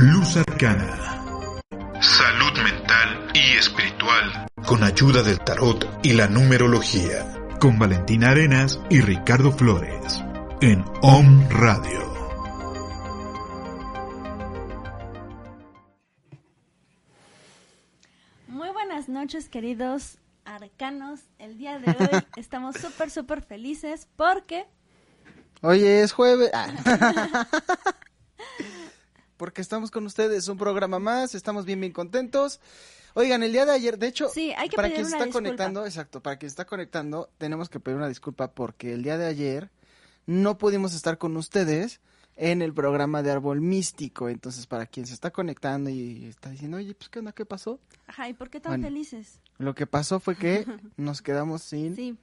Luz Arcana. Salud mental y espiritual. Con ayuda del tarot y la numerología. Con Valentina Arenas y Ricardo Flores. En OM Radio. Muy buenas noches, queridos arcanos. El día de hoy estamos súper, súper felices porque... Hoy es jueves. Ah. porque estamos con ustedes, un programa más, estamos bien, bien contentos. Oigan, el día de ayer, de hecho, Sí, hay que para quien se está disculpa. conectando, exacto, para quien se está conectando, tenemos que pedir una disculpa porque el día de ayer no pudimos estar con ustedes en el programa de Árbol Místico. Entonces, para quien se está conectando y está diciendo, oye, pues, ¿qué onda? ¿Qué pasó? Ajá, ¿y por qué tan Bueno. felices? Lo que pasó fue que nos quedamos sin, Sí,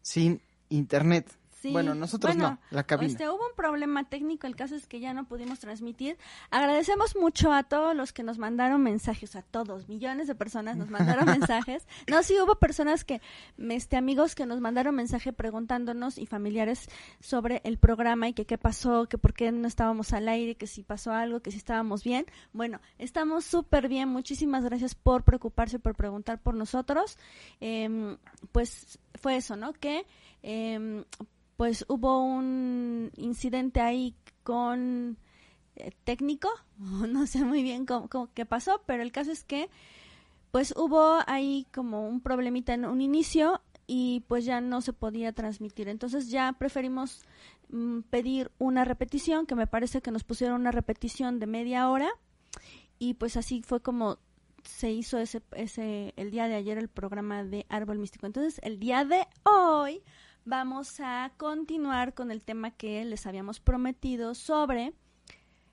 sin internet. Sí. Bueno, nosotros Bueno, no, la cabina. Este, hubo un problema técnico, el caso es que ya no pudimos transmitir. Agradecemos mucho a todos los que nos mandaron mensajes, a todos, millones de personas nos mandaron mensajes. No, sí hubo personas que, este, amigos que nos mandaron mensaje preguntándonos y familiares sobre el programa y que qué pasó, que por qué no estábamos al aire, que si pasó algo, que si estábamos bien. Bueno, estamos súper bien. Muchísimas gracias por preocuparse, por preguntar por nosotros. Em, pues fue eso, ¿no? Que em, pues hubo un incidente ahí con eh, técnico, no sé muy bien cómo, qué pasó, pero el caso es que pues hubo ahí como un problemita en un inicio y pues ya no se podía transmitir. Entonces ya preferimos mm, pedir una repetición, que me parece que nos pusieron una repetición de media hora y pues así fue como se hizo ese, ese el día de ayer el programa de Árbol Místico. Entonces el día de hoy vamos a continuar con el tema que les habíamos prometido sobre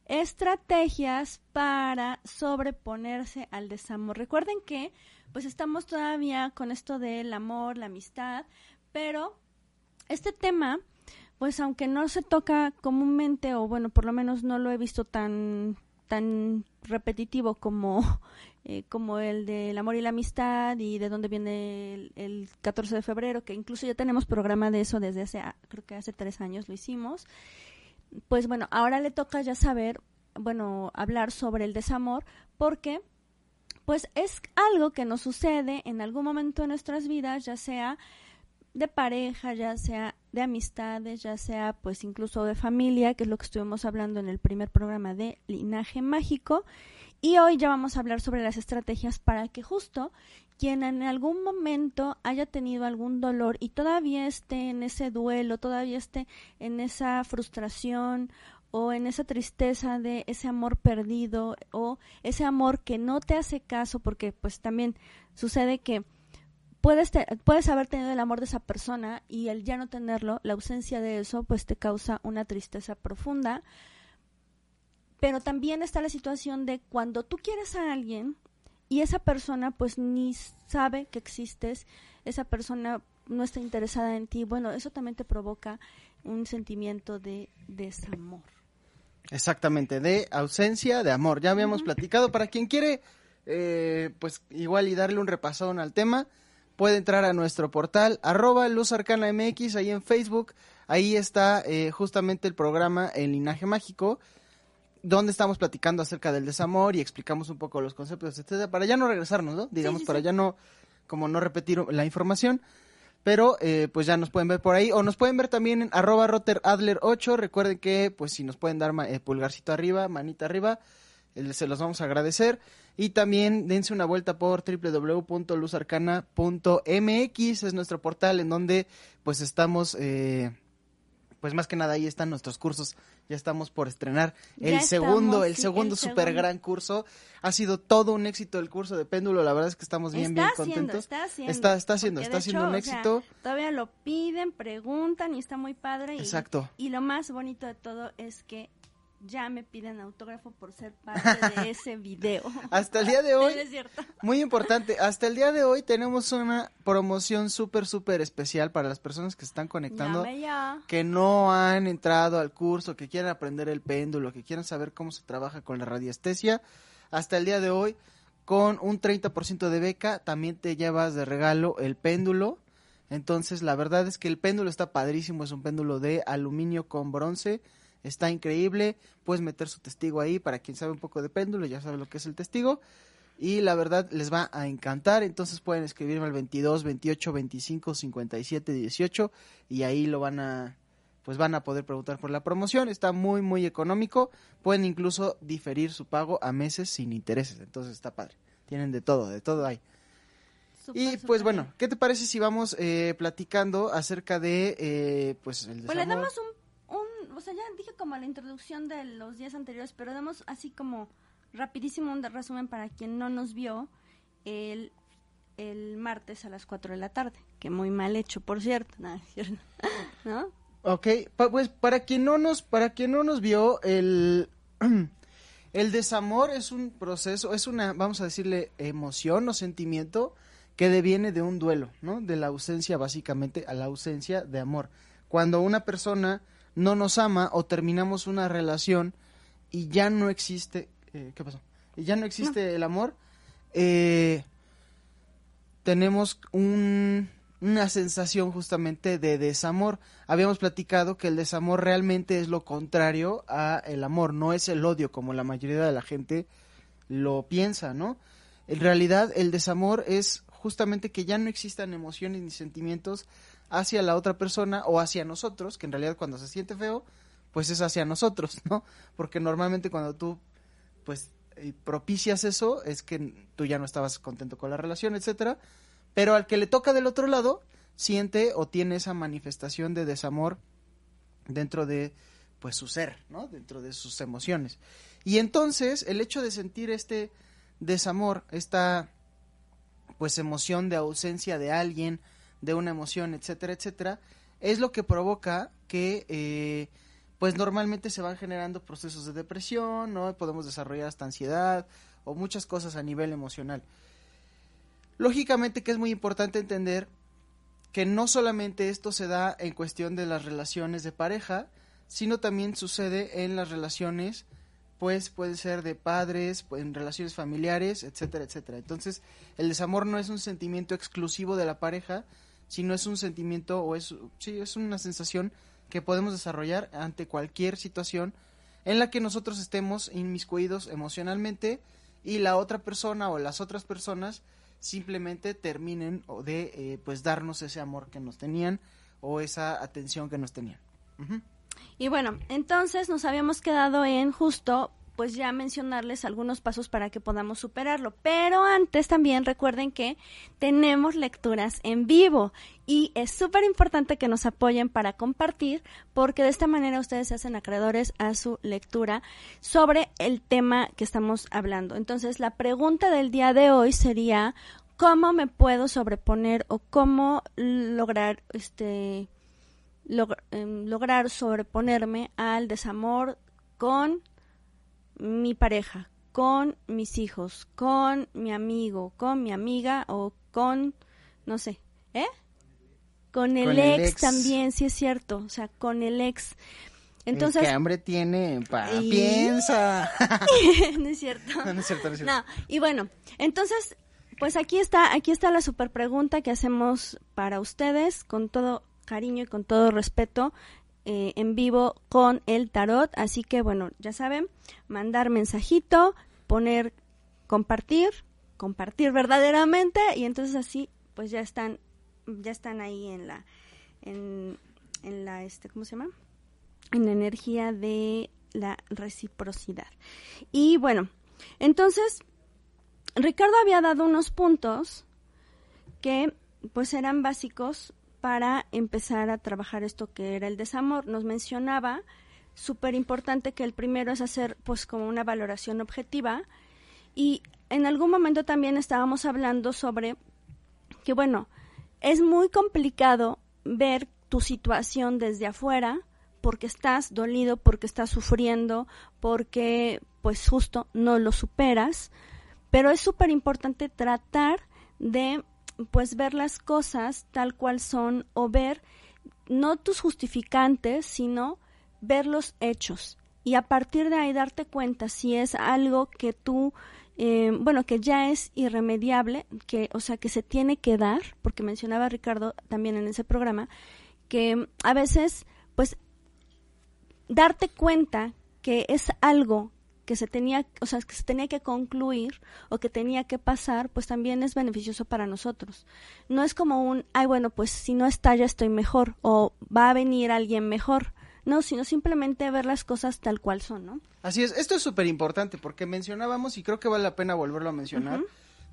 estrategias para sobreponerse al desamor. Recuerden que pues estamos todavía con esto del amor, la amistad, pero este tema pues aunque no se toca comúnmente o bueno, por lo menos no lo he visto tan tan repetitivo como eh, como el del amor y la amistad y de dónde viene el, el 14 de febrero, que incluso ya tenemos programa de eso desde hace, ah, creo que hace tres años lo hicimos. Pues bueno, ahora le toca ya saber, bueno, hablar sobre el desamor, porque pues es algo que nos sucede en algún momento de nuestras vidas, ya sea de pareja, ya sea de amistades, ya sea pues incluso de familia, que es lo que estuvimos hablando en el primer programa de Linaje Mágico. Y hoy ya vamos a hablar sobre las estrategias para que justo quien en algún momento haya tenido algún dolor y todavía esté en ese duelo, todavía esté en esa frustración o en esa tristeza de ese amor perdido o ese amor que no te hace caso porque pues también sucede que puedes, te- puedes haber tenido el amor de esa persona y el ya no tenerlo, la ausencia de eso, pues te causa una tristeza profunda. Pero también está la situación de cuando tú quieres a alguien y esa persona pues ni sabe que existes, esa persona no está interesada en ti, bueno, eso también te provoca un sentimiento de desamor. Exactamente, de ausencia de amor. Ya habíamos platicado. Para quien quiere, eh, pues igual y darle un repasón al tema, puede entrar a nuestro portal, arroba Luz Arcana MX, ahí en Facebook. Ahí está eh, justamente el programa El Linaje Mágico, donde estamos platicando acerca del desamor y explicamos un poco los conceptos, etcétera, para ya no regresarnos, ¿no? Digamos, sí, para sí. ya no, como no repetir la información. Pero eh, pues ya nos pueden ver por ahí o nos pueden ver también en arroba roteradler8. Recuerden que pues si nos pueden dar eh, pulgarcito arriba, manita arriba, eh, se los vamos a agradecer. Y también dense una vuelta por www.luzarcana.mx, es nuestro portal en donde pues estamos, eh, pues más que nada ahí están nuestros cursos. Ya estamos por estrenar Ya el segundo, estamos, el sí, segundo el super segundo. gran curso. Ha sido todo un éxito el curso de péndulo, la verdad es que estamos bien, está bien haciendo, contentos. está haciendo. Está, está haciendo, está haciendo hecho, un o sea, éxito. todavía lo piden, preguntan y está muy padre. Y, Exacto. Y lo más bonito de todo es que ya me piden autógrafo por ser parte de ese video. Hasta el día de hoy, es cierto. muy importante, hasta el día de hoy tenemos una promoción súper, súper especial para las personas que se están conectando, ya. que no han entrado al curso, que quieren aprender el péndulo, que quieren saber cómo se trabaja con la radiestesia. Hasta el día de hoy, con un 30% de beca, también te llevas de regalo el péndulo. Entonces, la verdad es que el péndulo está padrísimo, es un péndulo de aluminio con bronce. Está increíble. Puedes meter su testigo ahí para quien sabe un poco de péndulo, ya sabe lo que es el testigo. Y la verdad les va a encantar. Entonces pueden escribirme al 22, 28, 25, 57, 18 y ahí lo van a pues van a poder preguntar por la promoción. Está muy, muy económico. Pueden incluso diferir su pago a meses sin intereses. Entonces está padre. Tienen de todo, de todo hay. y pues bueno, ¿qué te parece si vamos eh, platicando acerca de eh, pues el Pues le damos un, o sea, ya dije como la introducción de los días anteriores, pero damos así como rapidísimo un resumen para quien no nos vio el, el martes a las 4 de la tarde, que muy mal hecho, por cierto, ¿no? Ok, pues para quien no nos, para quien no nos vio, el, el desamor es un proceso, es una, vamos a decirle, emoción o sentimiento que deviene de un duelo, ¿no? De la ausencia, básicamente, a la ausencia de amor. Cuando una persona no nos ama o terminamos una relación y ya no existe, eh, ¿qué pasó? Y ya no existe el amor, eh, tenemos un, una sensación justamente de desamor. Habíamos platicado que el desamor realmente es lo contrario a el amor, no es el odio como la mayoría de la gente lo piensa, ¿no? En realidad el desamor es justamente que ya no existan emociones ni sentimientos hacia la otra persona o hacia nosotros, que en realidad cuando se siente feo, pues es hacia nosotros, ¿no? Porque normalmente cuando tú pues eh, propicias eso es que tú ya no estabas contento con la relación, etcétera pero al que le toca del otro lado, siente o tiene esa manifestación de desamor dentro de pues su ser, ¿no? Dentro de sus emociones. Y entonces, el hecho de sentir este desamor, esta pues emoción de ausencia de alguien, de una emoción, etcétera, etcétera, es lo que provoca que eh, pues normalmente se van generando procesos de depresión, ¿no? Podemos desarrollar hasta ansiedad o muchas cosas a nivel emocional. Lógicamente que es muy importante entender que no solamente esto se da en cuestión de las relaciones de pareja, sino también sucede en las relaciones, pues puede ser de padres, en relaciones familiares, etcétera, etcétera. Entonces, el desamor no es un sentimiento exclusivo de la pareja, sino es un sentimiento o es, sí, es una sensación que podemos desarrollar ante cualquier situación en la que nosotros estemos inmiscuidos emocionalmente y la otra persona o las otras personas simplemente terminen de eh, pues darnos ese amor que nos tenían o esa atención que nos tenían. Y bueno, entonces nos habíamos quedado en justo pues ya mencionarles algunos pasos para que podamos superarlo. Pero antes también recuerden que tenemos lecturas en vivo y es súper importante que nos apoyen para compartir porque de esta manera ustedes se hacen acreedores a su lectura sobre el tema que estamos hablando. Entonces la pregunta del día de hoy sería ¿cómo me puedo sobreponer o cómo lograr este em, lograr sobreponerme al desamor con mi pareja, con mis hijos, con mi amigo, con mi amiga o con, no sé, ¿eh? Con el, ex, también, sí es cierto, o sea, con el ex. Entonces, ¿Qué hambre tiene? Piensa. no es cierto. No, no es cierto, no es cierto. No, y bueno, entonces, pues aquí está, aquí está la super pregunta que hacemos para ustedes, con todo cariño y con todo respeto. Eh, en vivo con el tarot. Así que bueno, ya saben, mandar mensajito, poner compartir, compartir verdaderamente y entonces así pues ya están ya están ahí en la en, en la este ¿cómo se llama? en la energía de la reciprocidad. Y bueno, entonces Ricardo había dado unos puntos que pues eran básicos para empezar a trabajar esto que era el desamor. Nos mencionaba, súper importante, que el primero es hacer pues como una valoración objetiva y en algún momento también estábamos hablando sobre que bueno, es muy complicado ver tu situación desde afuera porque estás dolido, porque estás sufriendo, porque pues justo no lo superas, pero es súper importante tratar de pues ver las cosas tal cual son o ver no tus justificantes, sino ver los hechos. Y a partir de ahí darte cuenta si es algo que tú eh, bueno que ya es irremediable que o sea que se tiene que dar porque mencionaba Ricardo también en ese programa que a veces pues darte cuenta que es algo que se tenía, o sea, que se tenía que concluir o que tenía que pasar, pues también es beneficioso para nosotros. No es como un, ay, bueno, pues si no está ya estoy mejor o va a venir alguien mejor. No, sino simplemente ver las cosas tal cual son, ¿no? Así es, esto es súper importante porque mencionábamos y creo que vale la pena volverlo a mencionar.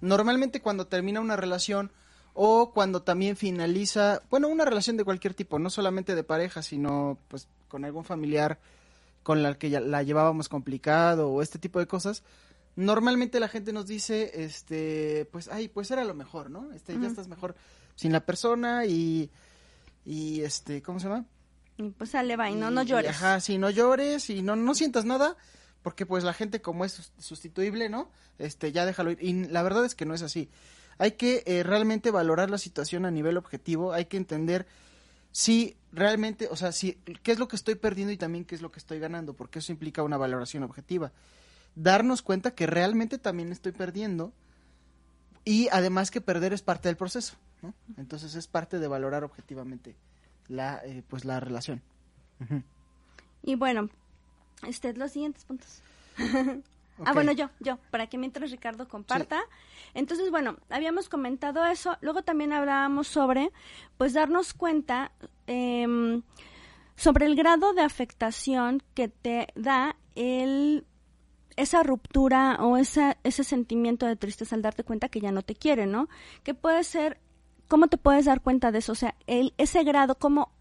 Normalmente cuando termina una relación o cuando también finaliza, bueno, una relación de cualquier tipo, no solamente de pareja, sino pues con algún familiar con la que ya la llevábamos complicado o este tipo de cosas, normalmente la gente nos dice, este, pues, ay, pues era lo mejor, ¿no? Este, ya estás mejor sin la persona y, y este, ¿cómo se llama? pues sale, va, y no, no llores. ajá, sí, no llores y no, no sientas nada, porque pues la gente como es sustituible, ¿no? Este, ya déjalo ir. Y la verdad es que no es así. Hay que eh, realmente valorar la situación a nivel objetivo, hay que entender si realmente, o sea, si, qué es lo que estoy perdiendo y también qué es lo que estoy ganando, porque eso implica una valoración objetiva. Darnos cuenta que realmente también estoy perdiendo y además que perder es parte del proceso, ¿no? Entonces es parte de valorar objetivamente la, eh, pues la relación. Y bueno, este, los siguientes puntos. Ah, bueno, yo, yo, para que mientras Ricardo comparta. Entonces, bueno, habíamos comentado eso. Luego también hablábamos sobre, pues, darnos cuenta em, sobre el grado de afectación que te da el esa ruptura o esa, ese sentimiento de tristeza al darte cuenta que ya no te quiere, ¿no? Que puede ser, ¿cómo te puedes dar cuenta de eso? O sea, el, ese grado, ¿cómo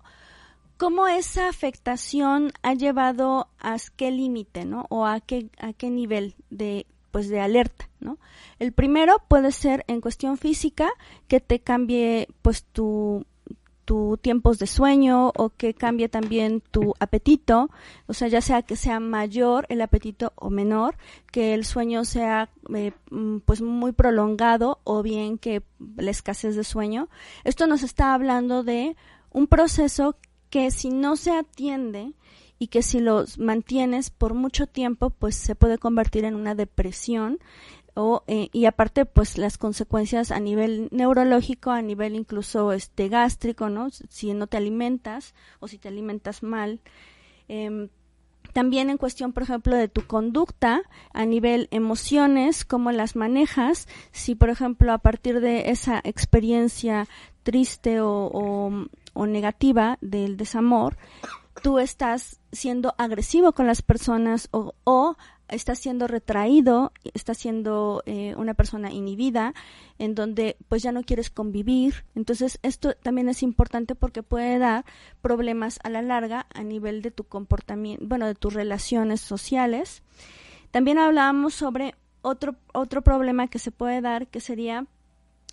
cómo esa afectación ha llevado a qué límite, ¿no? O a qué, a qué nivel de, pues de alerta, ¿no? El primero puede ser en cuestión física, que te cambie, pues, tu, tu tiempos de sueño o que cambie también tu apetito, o sea, ya sea que sea mayor el apetito o menor, que el sueño sea eh, mm, pues muy prolongado o bien que la escasez de sueño. Esto nos está hablando de un proceso que si no se atiende y que si los mantienes por mucho tiempo, pues se puede convertir en una depresión o, eh, y aparte pues las consecuencias a nivel neurológico, a nivel incluso este gástrico, ¿no? Si no te alimentas o si te alimentas mal. Em, también en cuestión, por ejemplo, de tu conducta a nivel emociones, cómo las manejas. Si, por ejemplo, a partir de esa experiencia triste o, o negativa del desamor, tú estás siendo agresivo con las personas o, o estás siendo retraído, estás siendo eh, una persona inhibida, en donde pues ya no quieres convivir. Entonces esto también es importante porque puede dar problemas a la larga a nivel de tu comportamiento, bueno, de tus relaciones sociales. También hablábamos sobre otro, otro problema que se puede dar, que sería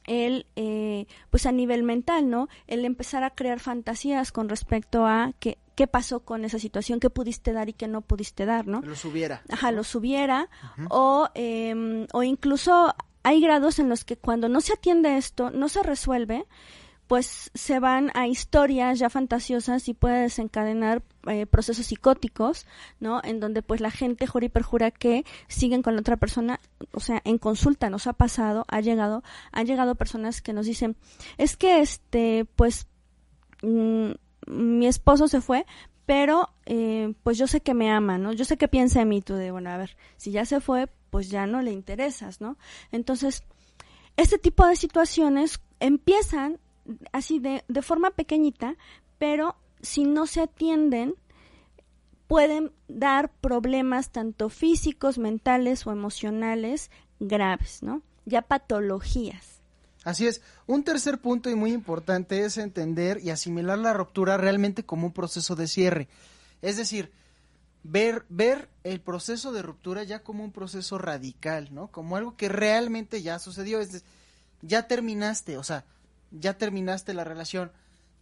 el, eh, pues a nivel mental, ¿no? El empezar a crear fantasías con respecto a qué, qué pasó con esa situación, qué pudiste dar y qué no pudiste dar, ¿no? Lo subiera. Ajá, lo subiera. o, eh, o incluso hay grados en los que cuando no se atiende esto, no se resuelve, pues se van a historias ya fantasiosas y puede desencadenar eh, procesos psicóticos, ¿no? En donde pues la gente jura y perjura que siguen con la otra persona, o sea, en consulta nos ha pasado, ha llegado, han llegado personas que nos dicen, es que este, pues, mm, mi esposo se fue, pero eh, pues yo sé que me ama, ¿no? Yo sé que piensa en mí, tú de, bueno, a ver, si ya se fue, pues ya no le interesas, ¿no? Entonces, este tipo de situaciones empiezan así de, de forma pequeñita, pero si no se atienden, pueden dar problemas tanto físicos, mentales o emocionales graves, ¿no? Ya patologías. Así es. Un tercer punto y muy importante es entender y asimilar la ruptura realmente como un proceso de cierre. Es decir, ver, ver el proceso de ruptura ya como un proceso radical, ¿no? Como algo que realmente ya sucedió. Es ya terminaste, o sea, ya terminaste la relación,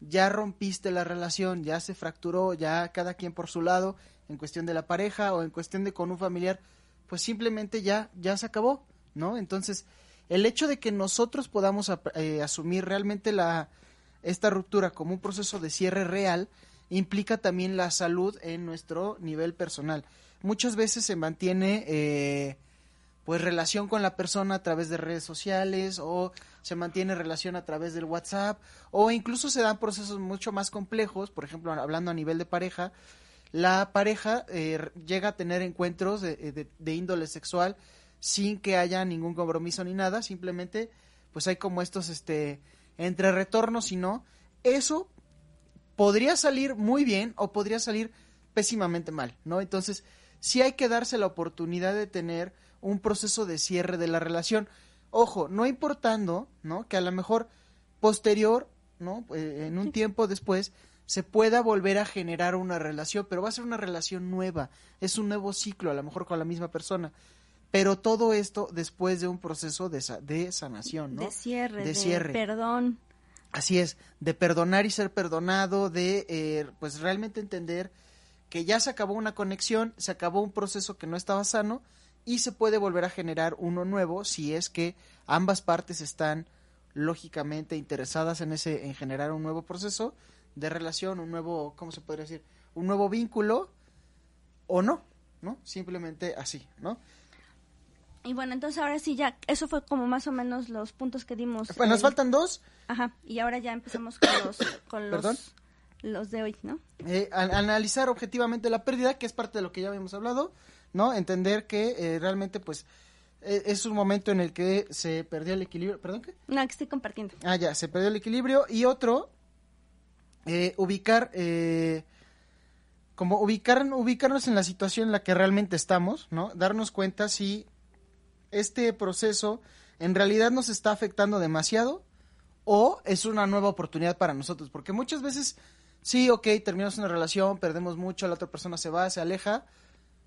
ya rompiste la relación, ya se fracturó, ya cada quien por su lado, en cuestión de la pareja o en cuestión de con un familiar, pues simplemente ya, ya se acabó, ¿no? Entonces, el hecho de que nosotros podamos eh, asumir realmente la, esta ruptura como un proceso de cierre real, implica también la salud en nuestro nivel personal. Muchas veces se mantiene eh, pues relación con la persona a través de redes sociales o se mantiene relación a través del WhatsApp o incluso se dan procesos mucho más complejos, por ejemplo, hablando a nivel de pareja, la pareja eh, llega a tener encuentros de, de, índole sexual sin que haya ningún compromiso ni nada, simplemente pues hay como estos este entre retornos y no, eso podría salir muy bien o podría salir pésimamente mal, ¿no? Entonces, sí hay que darse la oportunidad de tener un proceso de cierre de la relación. Ojo, no importando, ¿no? Que a lo mejor posterior, ¿no? Eh, en un tiempo después se pueda volver a generar una relación, pero va a ser una relación nueva, es un nuevo ciclo, a lo mejor con la misma persona. Pero todo esto después de un proceso de, de sanación, ¿no? De cierre, de, cierre. perdón. Así es, de perdonar y ser perdonado, de eh, pues realmente entender que ya se acabó una conexión, se acabó un proceso que no estaba sano y se puede volver a generar uno nuevo si es que ambas partes están lógicamente interesadas en ese en generar un nuevo proceso de relación, un nuevo, ¿cómo se podría decir? Un nuevo vínculo o no, ¿no? Simplemente así, ¿no? Y bueno, entonces ahora sí ya, eso fue como más o menos los puntos que dimos. Bueno, nos faltan dos. Ajá, y ahora ya empezamos con los, con los, los de hoy, ¿no? Eh, analizar objetivamente la pérdida, que es parte de lo que ya habíamos hablado, ¿no? Entender que eh, realmente, pues, e, es un momento en el que se perdió el equilibrio. ¿Perdón qué? No, que estoy compartiendo. Ah, ya, se perdió el equilibrio. Y otro, eh, ubicar, como ubicar, ubicarnos en la situación en la que realmente estamos, ¿no? Darnos cuenta si este proceso en realidad nos está afectando demasiado o es una nueva oportunidad para nosotros, porque muchas veces sí, ok, terminamos una relación, perdemos mucho, la otra persona se va, se aleja,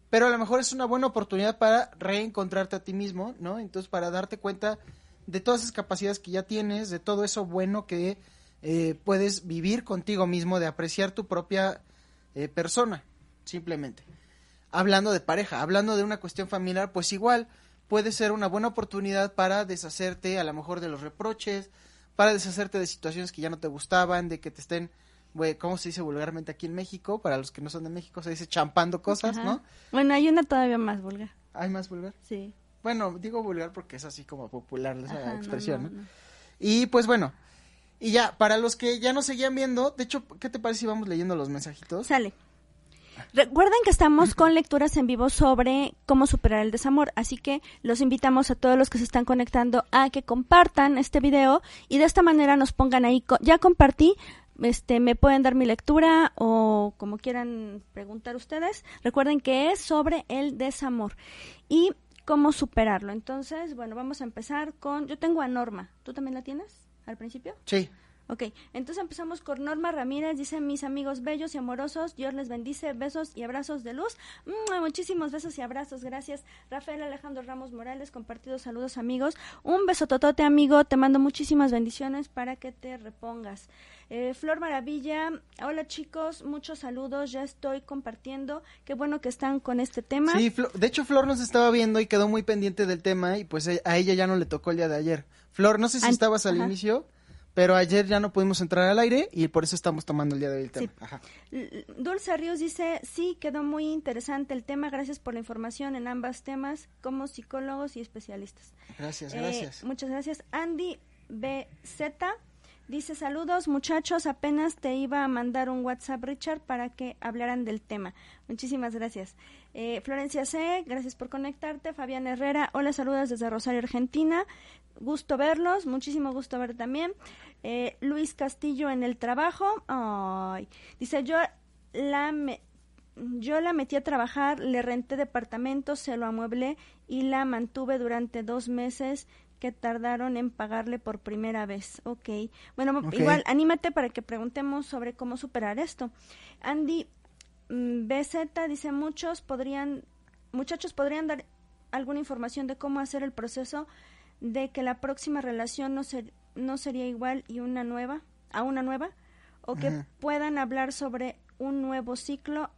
pero a lo mejor es una buena oportunidad para reencontrarte a ti mismo, ¿no? Entonces, para darte cuenta de todas esas capacidades que ya tienes, de todo eso bueno que eh, puedes vivir contigo mismo, de apreciar tu propia eh, persona, simplemente. Hablando de pareja, hablando de una cuestión familiar, pues igual, puede ser una buena oportunidad para deshacerte a lo mejor de los reproches, para deshacerte de situaciones que ya no te gustaban, de que te estén, ¿cómo se dice vulgarmente aquí en México? Para los que no son de México se dice champando cosas, ¿no? Bueno, hay una todavía más vulgar. ¿Hay más vulgar? Sí. Bueno, digo vulgar porque es así como popular esa expresión, no, Y pues bueno, y ya, para los que ya no seguían viendo, de hecho, ¿qué te parece si vamos leyendo los mensajitos? Sale. Recuerden que estamos con lecturas en vivo sobre cómo superar el desamor, así que los invitamos a todos los que se están conectando a que compartan este video y de esta manera nos pongan ahí, ya compartí, este, me pueden dar mi lectura o como quieran preguntar ustedes. Recuerden que es sobre el desamor y cómo superarlo. Entonces, bueno, vamos a empezar con, yo tengo a Norma, ¿tú también la tienes al principio? Sí. Ok, entonces empezamos con Norma Ramírez, dice mis amigos bellos y amorosos, Dios les bendice, besos y abrazos de luz. Mm, muchísimos besos y abrazos, gracias. Rafael Alejandro Ramos Morales, compartidos saludos amigos. Un beso totote amigo, te mando muchísimas bendiciones para que te repongas. Eh, Flor Maravilla, hola chicos, muchos saludos, ya estoy compartiendo, qué bueno que están con este tema. Sí, de hecho Flor nos estaba viendo y quedó muy pendiente del tema y pues a ella ya no le tocó el día de ayer. Flor, no sé si estabas al inicio. Pero ayer ya no pudimos entrar al aire y por eso estamos tomando el día de hoy el tema. Dulce Ríos dice, sí, quedó muy interesante el tema. Gracias por la información en ambos temas como psicólogos y especialistas. Gracias, eh, gracias. Muchas gracias. Andy BZ dice, saludos muchachos, apenas te iba a mandar un WhatsApp, Richard, para que hablaran del tema. Muchísimas gracias. Eh, Florencia C., gracias por conectarte. Fabián Herrera, hola, saludos desde Rosario, Argentina gusto verlos, muchísimo gusto ver también. Eh, Luis Castillo en el trabajo, ay, dice yo la yo la metí a trabajar, le renté departamento, se lo amueblé y la mantuve durante dos meses que tardaron en pagarle por primera vez. Ok. Bueno, igual, anímate para que preguntemos sobre cómo superar esto. Andy mm, BZ dice, muchos podrían, muchachos podrían dar alguna información de cómo hacer el proceso de que la próxima relación no, ser, no sería igual y una nueva, a una nueva, o que puedan hablar sobre un nuevo ciclo.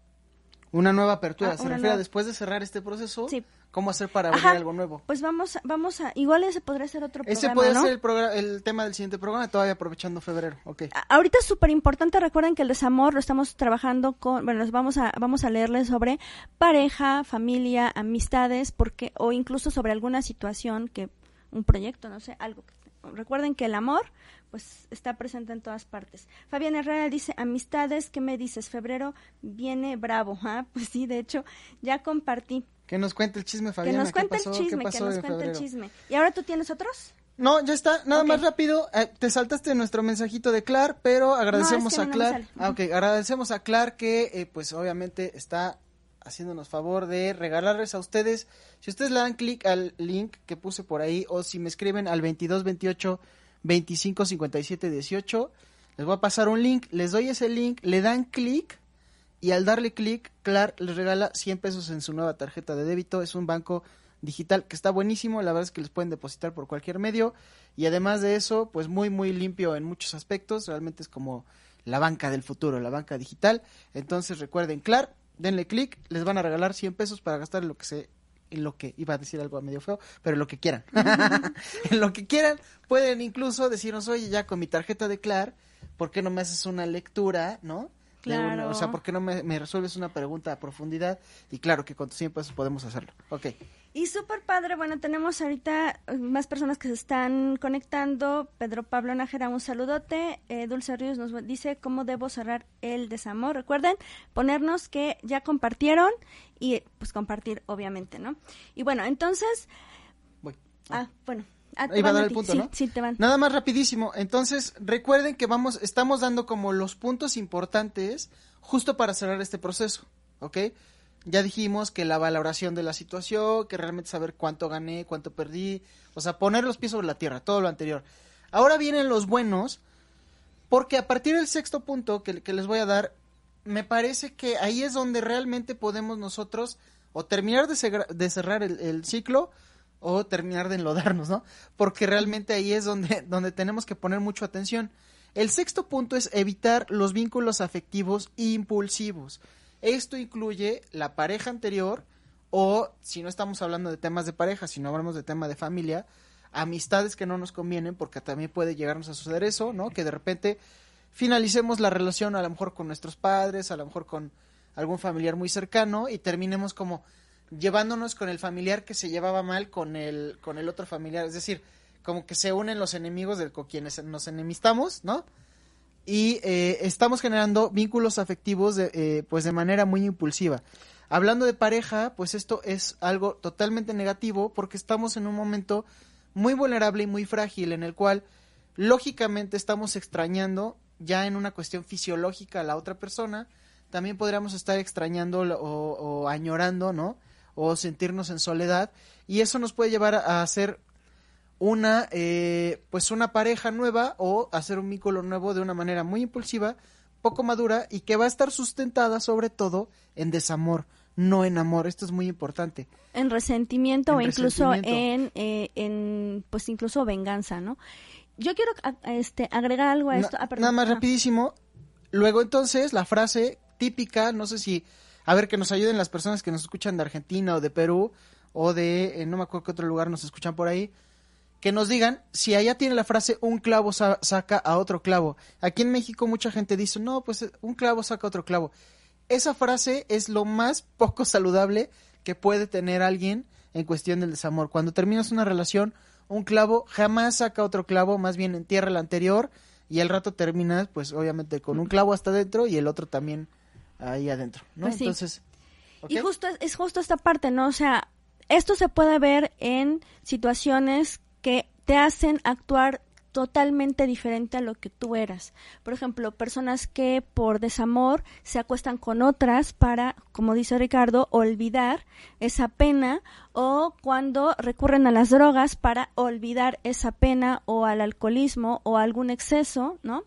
Una nueva apertura, ah, se refiere después de cerrar este proceso. ¿Cómo hacer para abrir algo nuevo? Pues vamos, vamos a, igual ese podría ser otro programa, Ese puede ser el, el tema del siguiente programa, todavía aprovechando febrero, ok. ahorita es súper importante, recuerden que el desamor lo estamos trabajando con, bueno, vamos a, vamos a leerles sobre pareja, familia, amistades, porque, o incluso sobre alguna situación que un proyecto, no sé, algo recuerden que el amor pues está presente en todas partes. Fabián Herrera dice, amistades, ¿qué me dices? Febrero viene bravo, ¿ah? Pues sí, de hecho, ya compartí. Que nos cuente el chisme, Fabián. Que nos cuente el chisme, que nos cuente el chisme. ¿Y ahora tú tienes otros? No, ya está. Nada más rápido. Eh, te saltaste nuestro mensajito de Clar, pero agradecemos a Clar. Ah, ok, agradecemos a Clar que, eh, pues, obviamente está haciéndonos favor de regalarles a ustedes. Si ustedes le dan clic al link que puse por ahí o si me escriben al 2228 25 57 18, les voy a pasar un link, les doy ese link, le dan clic y al darle clic, Clar les regala 100 pesos en su nueva tarjeta de débito. Es un banco digital que está buenísimo, la verdad es que les pueden depositar por cualquier medio y además de eso, pues muy muy limpio en muchos aspectos, realmente es como la banca del futuro, la banca digital. Entonces recuerden, Clar, denle clic, les van a regalar 100 pesos para gastar en lo que se en lo que iba a decir algo medio feo, pero en lo que quieran. en lo que quieran, pueden incluso decirnos, "Oye, ya con mi tarjeta de Clar, ¿por qué no me haces una lectura, no?" Claro. o sea, ¿por qué no me, resuelves una pregunta a profundidad? Y claro que con tus 100 pesos podemos hacerlo. Ok. Y súper padre, bueno, tenemos ahorita eh, más personas que se están conectando. Pedro Pablo Nájera, un saludote. Eh, Dulce Ríos nos dice cómo debo cerrar el desamor. Recuerden ponernos que ya compartieron y pues compartir, obviamente, ¿no? Y bueno, entonces... Voy. Ah, bueno. Ah, Ahí va a dar el punto, sí, ¿no? Sí, te van. Nada más rapidísimo. Entonces, recuerden que vamos, estamos dando como los puntos importantes justo para cerrar este proceso, ¿ok? ya dijimos que la valoración de la situación, que realmente saber cuánto gané, cuánto perdí, o sea, poner los pies sobre la tierra, todo lo anterior. Ahora vienen los buenos, porque a partir del sexto punto que, les voy a dar, me parece que ahí es donde realmente podemos nosotros o terminar de, de cerrar el, el, ciclo o terminar de enlodarnos, ¿no? Porque realmente ahí es donde, donde tenemos que poner mucha atención. El sexto punto es evitar los vínculos afectivos impulsivos. Esto incluye la pareja anterior o, si no estamos hablando de temas de pareja, si no hablamos de tema de familia, amistades que no nos convienen, porque también puede llegarnos a suceder eso, ¿no? Que de repente finalicemos la relación a lo mejor con nuestros padres, a lo mejor con algún familiar muy cercano y terminemos como llevándonos con el familiar que se llevaba mal con el con el otro familiar, es decir, como que se unen los enemigos del con quienes nos enemistamos, ¿no? y eh, estamos generando vínculos afectivos de, eh, pues de manera muy impulsiva. Hablando de pareja, pues esto es algo totalmente negativo porque estamos en un momento muy vulnerable y muy frágil en el cual lógicamente estamos extrañando ya en una cuestión fisiológica a la otra persona, también podríamos estar extrañando o, o añorando, ¿no? O sentirnos en soledad y eso nos puede llevar a hacer una eh, pues una pareja nueva o hacer un vínculo nuevo de una manera muy impulsiva, poco madura y que va a estar sustentada sobre todo en desamor, no en amor. Esto es muy importante. En resentimiento o incluso en, eh, en pues incluso venganza, ¿no? Yo quiero este agregar algo a esto. Ah, nada más rapidísimo. Luego entonces la frase típica, no sé si a ver que nos ayuden las personas que nos escuchan de Argentina o de Perú o de eh, no me acuerdo qué otro lugar nos escuchan por ahí que nos digan si allá tiene la frase un clavo saca a otro clavo. Aquí en México mucha gente dice, no, pues un clavo saca otro clavo. Esa frase es lo más poco saludable que puede tener alguien en cuestión del desamor. Cuando terminas una relación, un clavo jamás saca otro clavo, más bien entierra el anterior y al rato terminas, pues obviamente con un clavo hasta adentro y el otro también ahí adentro, ¿no? Pues Entonces, y justo es justo esta parte, ¿no? O sea, esto se puede ver en situaciones que te hacen actuar totalmente diferente a lo que tú eras. Por ejemplo, personas que por desamor se acuestan con otras para, como dice Ricardo, olvidar esa pena o cuando recurren a las drogas para olvidar esa pena o al alcoholismo o algún exceso, ¿no?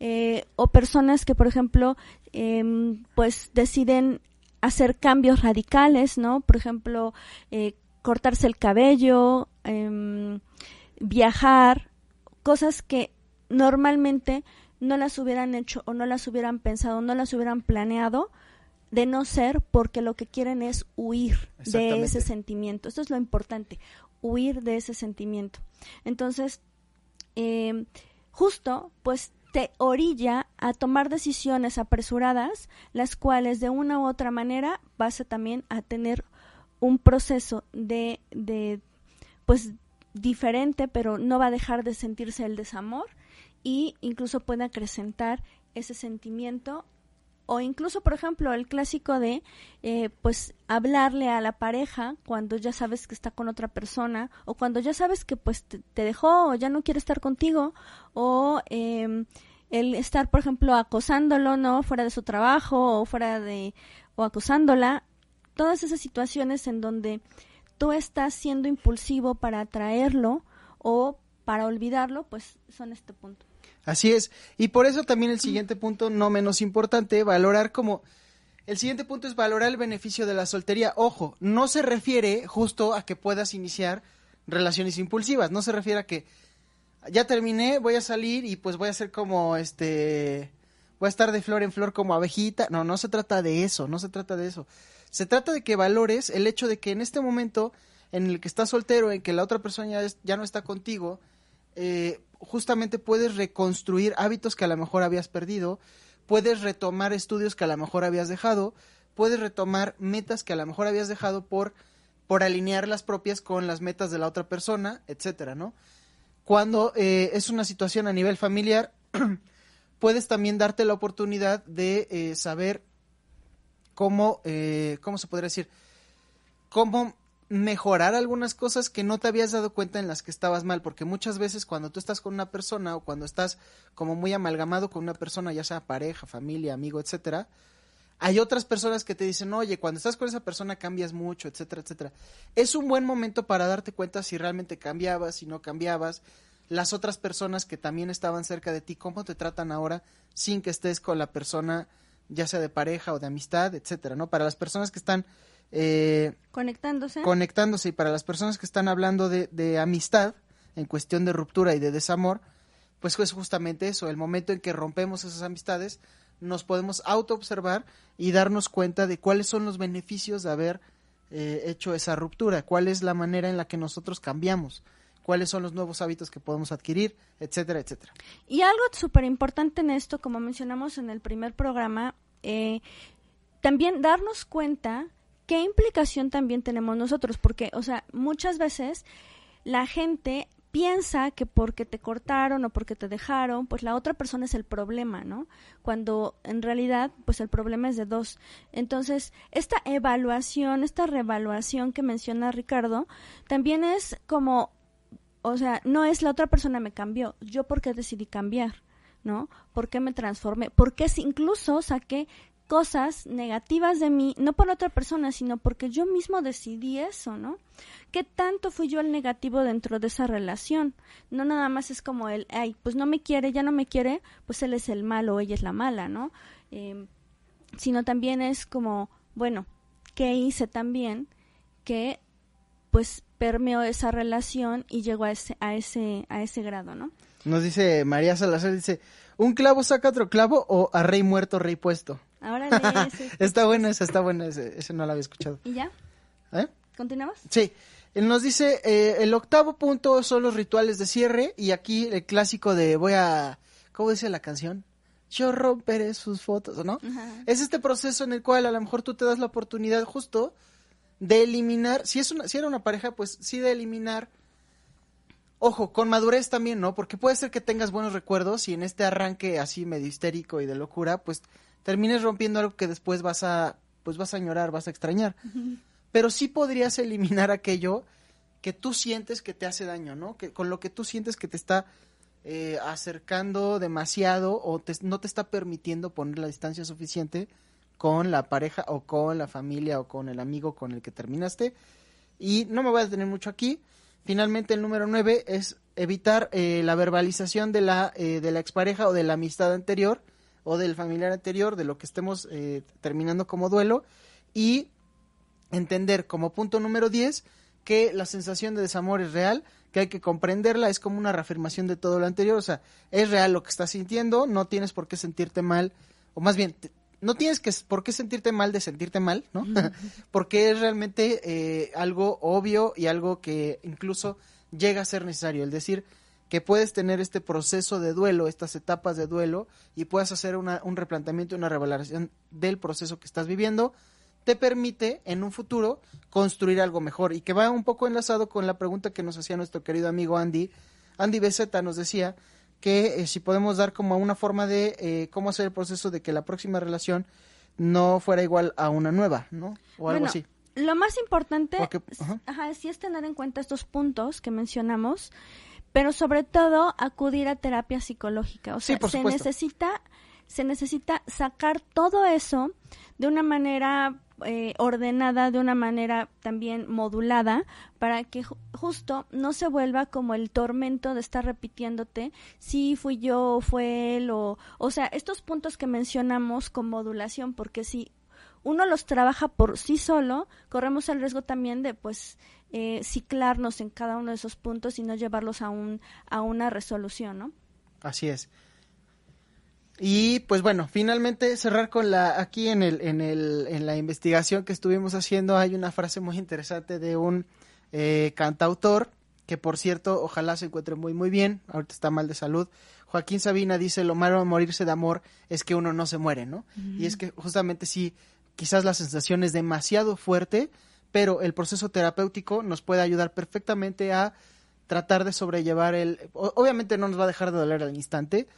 Eh, o personas que, por ejemplo, em, pues deciden hacer cambios radicales, ¿no? Por ejemplo, eh, cortarse el cabello, em, viajar, cosas que normalmente no las hubieran hecho o no las hubieran pensado, no las hubieran planeado, de no ser porque lo que quieren es huir de ese sentimiento. Esto es lo importante, huir de ese sentimiento. Entonces, em, justo, pues te orilla a tomar decisiones apresuradas, las cuales de una u otra manera vas a también a tener un proceso de, de pues diferente, pero no va a dejar de sentirse el desamor y incluso puede acrecentar ese sentimiento o incluso por ejemplo el clásico de eh, pues hablarle a la pareja cuando ya sabes que está con otra persona o cuando ya sabes que pues te, dejó o ya no quiere estar contigo o em, el estar por ejemplo acosándolo no fuera de su trabajo o fuera de o acosándola. Todas esas situaciones en donde tú estás siendo impulsivo para atraerlo o para olvidarlo pues son este punto Así es. Y por eso también el siguiente punto, no menos importante, valorar como... El siguiente punto es valorar el beneficio de la soltería. Ojo, no se refiere justo a que puedas iniciar relaciones impulsivas. No se refiere a que ya terminé, voy a salir y pues voy a ser como este... Voy a estar de flor en flor como abejita. No, no se trata de eso, no se trata de eso. Se trata de que valores el hecho de que en este momento en el que estás soltero, en que la otra persona ya, ya no está contigo, eh, justamente puedes reconstruir hábitos que a lo mejor habías perdido, puedes retomar estudios que a lo mejor habías dejado, puedes retomar metas que a lo mejor habías dejado por, por alinear las propias con las metas de la otra persona, etcétera, ¿no? Cuando eh, es una situación a nivel familiar, puedes también darte la oportunidad de eh, saber cómo, eh, ¿cómo se podría decir? Cómo mejorar algunas cosas que no te habías dado cuenta en las que estabas mal, porque muchas veces cuando tú estás con una persona o cuando estás como muy amalgamado con una persona, ya sea pareja, familia, amigo, etcétera, hay otras personas que te dicen, oye, cuando estás con esa persona cambias mucho, etcétera, etcétera. Es un buen momento para darte cuenta si realmente cambiabas, si no cambiabas, las otras personas que también estaban cerca de ti, cómo te tratan ahora sin que estés con la persona, ya sea de pareja o de amistad, etcétera, ¿no? Para las personas que están eh, conectándose. Conectándose. Y para las personas que están hablando de, de, amistad, en cuestión de ruptura y de desamor, pues es justamente eso, el momento en que rompemos esas amistades, nos podemos auto-observar y darnos cuenta de cuáles son los beneficios de haber eh, hecho esa ruptura, cuál es la manera en la que nosotros cambiamos, cuáles son los nuevos hábitos que podemos adquirir, etcétera, etcétera. Y algo súper importante en esto, como mencionamos en el primer programa, eh, también darnos cuenta ¿qué implicación también tenemos nosotros? Porque, o sea, muchas veces la gente piensa que porque te cortaron o porque te dejaron, pues la otra persona es el problema, ¿no? Cuando en realidad, pues el problema es de dos. Entonces, esta evaluación, esta reevaluación que menciona Ricardo, también es como, o sea, no es la otra persona me cambió, yo porque decidí cambiar, ¿no? ¿Por qué me transformé? ¿Por qué incluso saqué cosas negativas de mí, no por otra persona, sino porque yo mismo decidí eso, ¿no? ¿Qué tanto fui yo el negativo dentro de esa relación? No nada más es como el, ay, pues no me quiere, ya no me quiere, pues él es el malo, ella es la mala, ¿no? Em, sino también es como, bueno, ¿qué hice también que pues permeó esa relación y llegó a ese, a ese, a ese grado, ¿no? Nos dice María Salazar, dice, ¿un clavo saca otro clavo o a rey muerto, rey puesto? Ahora está bueno ese, está bueno ese, ese no lo había escuchado. ¿Y ya? ¿Eh? ¿Continuamos? Sí. Él nos dice, eh, el octavo punto son los rituales de cierre y aquí el clásico de voy a, ¿cómo dice la canción? Yo romperé sus fotos, ¿no? Es este proceso en el cual a lo mejor tú te das la oportunidad justo de eliminar, si es una, si era una pareja, pues sí de eliminar, ojo, con madurez también, ¿no? Porque puede ser que tengas buenos recuerdos y en este arranque así medio histérico y de locura, pues termines rompiendo algo que después vas a, pues vas a añorar, vas a extrañar. Pero sí podrías eliminar aquello que tú sientes que te hace daño, ¿no? Que con lo que tú sientes que te está eh, acercando demasiado o no te está permitiendo poner la distancia suficiente con la pareja o con la familia o con el amigo con el que terminaste. Y no me voy a detener mucho aquí. Finalmente, el número nueve es evitar eh, la verbalización de la, eh, de la expareja o de la amistad anterior o del familiar anterior, de lo que estemos eh, terminando como duelo, y entender como punto número 10 que la sensación de desamor es real, que hay que comprenderla, es como una reafirmación de todo lo anterior, o sea, es real lo que estás sintiendo, no tienes por qué sentirte mal, o más bien, no tienes que por qué sentirte mal de sentirte mal, ¿no? Porque es realmente eh, algo obvio y algo que incluso llega a ser necesario, el decir, que puedes tener este proceso de duelo, estas etapas de duelo, y puedas hacer una, un replanteamiento, una revelación del proceso que estás viviendo. te permite en un futuro construir algo mejor y que va un poco enlazado con la pregunta que nos hacía nuestro querido amigo Andy. Andy Beceta nos decía que eh, si podemos dar como una forma de eh, cómo hacer el proceso de que la próxima relación no fuera igual a una nueva, ¿no? O algo así. Lo más importante ajá. sí es tener en cuenta estos puntos que mencionamos, pero sobre todo acudir a terapia psicológica. O sea, se necesita se necesita sacar todo eso de una manera eh, ordenada, de una manera también modulada, para que justo no se vuelva como el tormento de estar repitiéndote si fui yo, fue él, o, o sea, estos puntos que mencionamos con modulación, porque si uno los trabaja por sí solo, corremos el riesgo también de pues eh, ciclarnos en cada uno de esos puntos y no llevarlos a, un, a una resolución, ¿no? Así es. Y pues bueno, finalmente cerrar con la aquí en el en el en la investigación que estuvimos haciendo hay una frase muy interesante de un eh, cantautor que por cierto ojalá se encuentre muy muy bien, ahorita está mal de salud. Joaquín Sabina dice lo malo de morirse de amor es que uno no se muere, ¿no? Y es que justamente sí, quizás la sensación es demasiado fuerte, pero el proceso terapéutico nos puede ayudar perfectamente a tratar de sobrellevar el obviamente no nos va a dejar de doler al instante,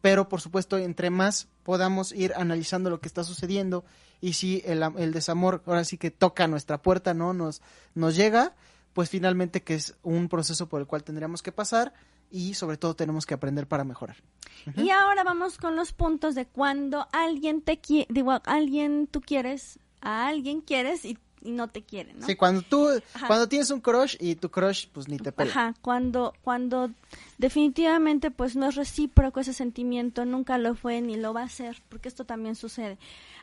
pero por supuesto entre más podamos ir analizando lo que está sucediendo y si el, el, desamor ahora sí que toca nuestra puerta, ¿no? Nos, nos llega, pues finalmente que es un proceso por el cual tendríamos que pasar y sobre todo tenemos que aprender para mejorar. Y ahora vamos con los puntos de cuando alguien te quiere, digo, alguien tú quieres, a alguien quieres y y no te quieren, ¿no? Sí, cuando tú, cuando tienes un crush y tu crush pues ni te pela. Ajá, cuando, cuando definitivamente pues no es recíproco ese sentimiento, nunca lo fue ni lo va a ser, porque esto también sucede.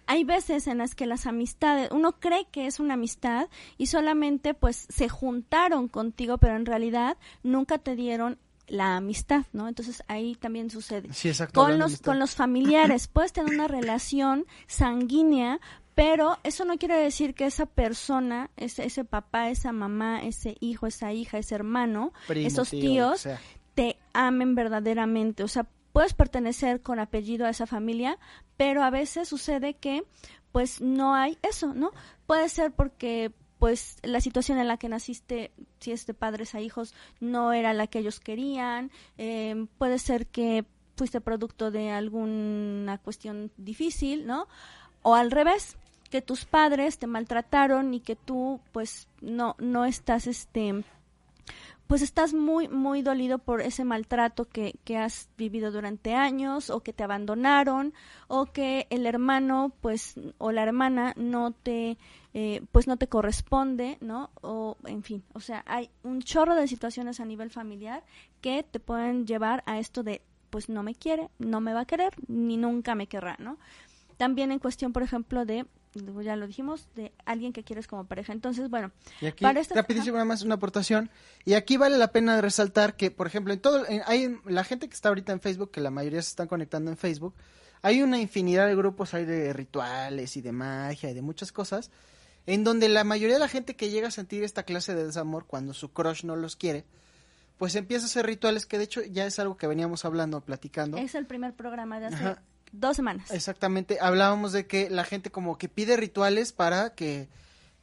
Hay veces en las que las amistades, uno cree que es una amistad y solamente pues se juntaron contigo, pero en realidad nunca te dieron la amistad, ¿no? Entonces ahí también sucede. Sí, exacto, con los con los familiares puedes tener una relación sanguínea, pero eso no quiere decir que esa persona, ese, ese papá, esa mamá, ese hijo, esa hija, ese hermano, esos tíos, te amen verdaderamente. O sea, puedes pertenecer con apellido a esa familia, pero a veces sucede que pues no hay eso, ¿no? Puede ser porque pues la situación en la que naciste, si es de padres a hijos, no era la que ellos querían, eh, puede ser que fuiste producto de alguna cuestión difícil, ¿no? O al revés, que tus padres te maltrataron y que tú pues no no estás este pues estás muy muy dolido por ese maltrato que, que has vivido durante años o que te abandonaron o que el hermano pues o la hermana no te eh, pues no te corresponde no o en fin o sea hay un chorro de situaciones a nivel familiar que te pueden llevar a esto de pues no me quiere no me va a querer ni nunca me querrá no también en cuestión por ejemplo de ya lo dijimos, de alguien que quieres como pareja. Entonces, bueno, y aquí, rapidísimo nada más una aportación. Y aquí vale la pena resaltar que, por ejemplo, en todo, hay la gente que está ahorita en Facebook, que la mayoría se están conectando en Facebook, hay una infinidad de grupos, hay de rituales y de magia y de muchas cosas, en donde la mayoría de la gente que llega a sentir esta clase de desamor cuando su crush no los quiere, pues empieza a hacer rituales que de hecho ya es algo que veníamos hablando, platicando. Es el primer programa de hace dos semanas. Exactamente, hablábamos de que la gente como que pide rituales para que,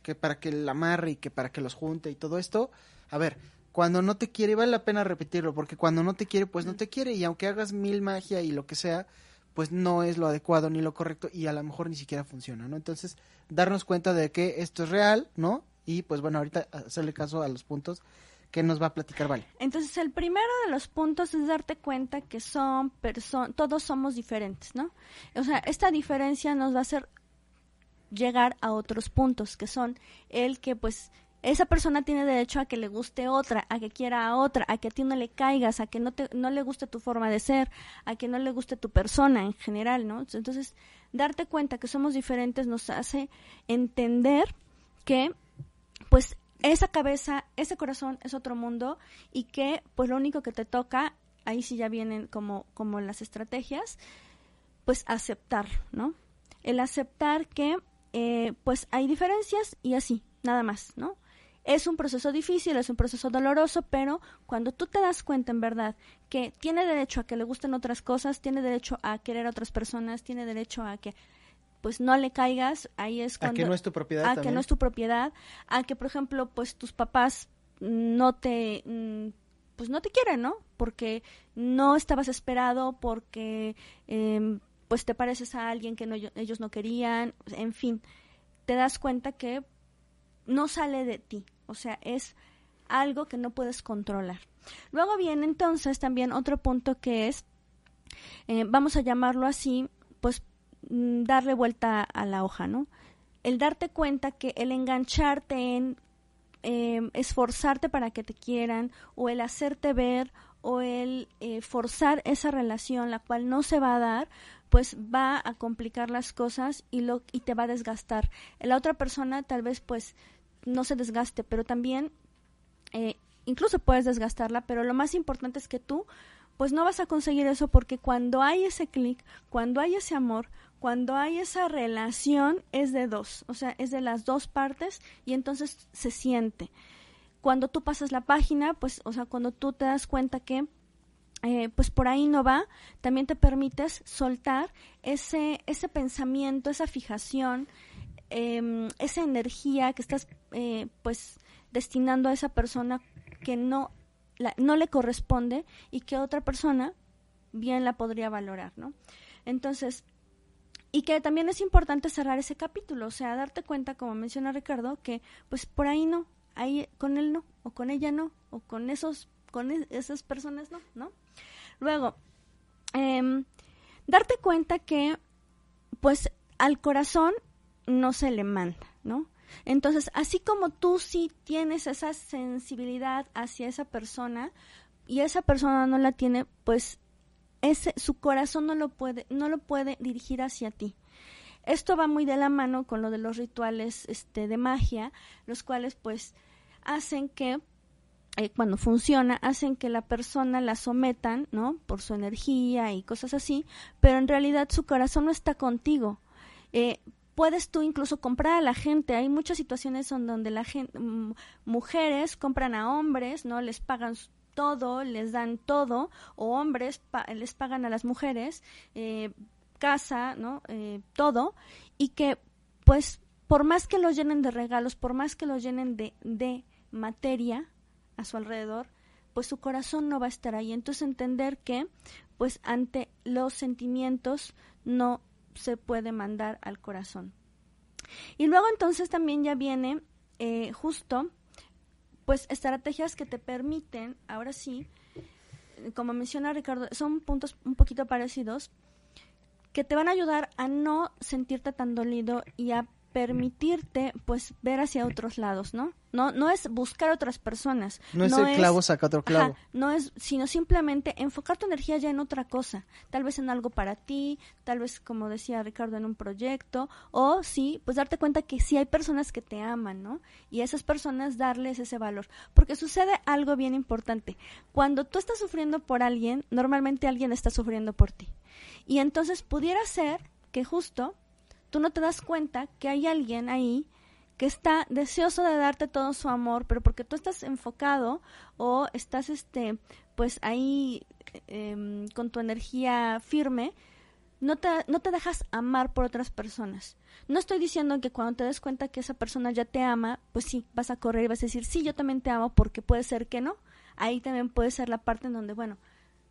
que para que la amarre y que para que los junte y todo esto. A ver, cuando no te quiere vale la pena repetirlo, porque cuando no te quiere, pues no te quiere y aunque hagas mil magia y lo que sea, pues no es lo adecuado ni lo correcto y a lo mejor ni siquiera funciona, ¿no? Entonces, darnos cuenta de que esto es real, ¿no? Y pues bueno, ahorita hacerle caso a los puntos ¿Qué nos va a platicar Vale? Entonces, el primero de los puntos es darte cuenta que son personas, todos somos diferentes, ¿no? O sea, esta diferencia nos va a hacer llegar a otros puntos, que son el que, pues, esa persona tiene derecho a que le guste otra, a que quiera a otra, a que a ti no le caigas, a que no, te, no le guste tu forma de ser, a que no le guste tu persona en general, ¿no? Entonces, darte cuenta que somos diferentes nos hace entender que, pues, esa cabeza, ese corazón es otro mundo y que pues lo único que te toca, ahí sí ya vienen como, como las estrategias, pues aceptar, ¿no? El aceptar que eh, pues hay diferencias y así, nada más, ¿no? Es un proceso difícil, es un proceso doloroso, pero cuando tú te das cuenta en verdad que tiene derecho a que le gusten otras cosas, tiene derecho a querer a otras personas, tiene derecho a que pues no le caigas, ahí es cuando... A que no es tu propiedad. A que no es tu propiedad, a que por ejemplo pues tus papás no te... Mm, pues no te quieren, ¿no? Porque no estabas esperado, porque em, pues te pareces a alguien que no, ellos no querían, en fin, te das cuenta que no sale de ti, o sea, es algo que no puedes controlar. Luego viene entonces también otro punto que es, eh, vamos a llamarlo así, pues darle vuelta a la hoja, ¿no? El darte cuenta que el engancharte en em, esforzarte para que te quieran o el hacerte ver o el eh, forzar esa relación, la cual no se va a dar, pues va a complicar las cosas y, lo, y te va a desgastar. La otra persona tal vez pues no se desgaste, pero también eh, incluso puedes desgastarla, pero lo más importante es que tú pues no vas a conseguir eso porque cuando hay ese clic, cuando hay ese amor, cuando hay esa relación es de dos, o sea, es de las dos partes y entonces se siente. Cuando tú pasas la página, pues, o sea, cuando tú te das cuenta que eh, pues por ahí no va, también te permites soltar ese, ese pensamiento, esa fijación, em, esa energía que estás eh, pues destinando a esa persona que no, no le corresponde y que otra persona bien la podría valorar, ¿no? Entonces, y que también es importante cerrar ese capítulo, o sea, darte cuenta, como menciona Ricardo, que pues por ahí no, ahí con él no, o con ella no, o con esos, con e, esas personas no, ¿no? Luego, em, darte cuenta que pues al corazón no se le manda, ¿no? Entonces, así como tú sí tienes esa sensibilidad hacia esa persona y esa persona no la tiene, pues ese su corazón no lo puede no lo puede dirigir hacia ti. Esto va muy de la mano con lo de los rituales este de magia, los cuales pues hacen que eh, cuando funciona hacen que la persona la sometan, ¿no? Por su energía y cosas así, pero en realidad su corazón no está contigo. Eh, puedes tú incluso comprar a la gente. Hay muchas situaciones en donde la gente, mujeres compran a hombres, ¿no? Les pagan todo, les dan todo, o hombres les pagan a las mujeres eh, casa, ¿no? Eh, todo, y que pues por más que los llenen de regalos, por más que los llenen de, de materia a su alrededor, pues su corazón no va a estar ahí. Entonces entender que pues ante los sentimientos no se puede mandar al corazón. Y luego entonces también ya viene eh, justo pues estrategias que te permiten, ahora sí, como menciona Ricardo, son puntos un poquito parecidos, que te van a ayudar a no sentirte tan dolido y a permitirte pues ver hacia otros lados, ¿no? No, no es buscar otras personas. No es el clavo saca otro clavo. no es, sino simplemente enfocar tu energía ya en otra cosa. Tal vez en algo para ti, tal vez, como decía Ricardo, en un proyecto. O sí, pues darte cuenta que sí hay personas que te aman, ¿no? Y a esas personas darles ese valor. Porque sucede algo bien importante. Cuando tú estás sufriendo por alguien, normalmente alguien está sufriendo por ti. Y entonces pudiera ser que justo tú no te das cuenta que hay alguien ahí que está deseoso de darte todo su amor, pero porque tú estás enfocado o estás, este, pues ahí em, con tu energía firme, no te, no te dejas amar por otras personas. No estoy diciendo que cuando te des cuenta que esa persona ya te ama, pues sí, vas a correr y vas a decir, sí, yo también te amo, porque puede ser que no. Ahí también puede ser la parte en donde, bueno,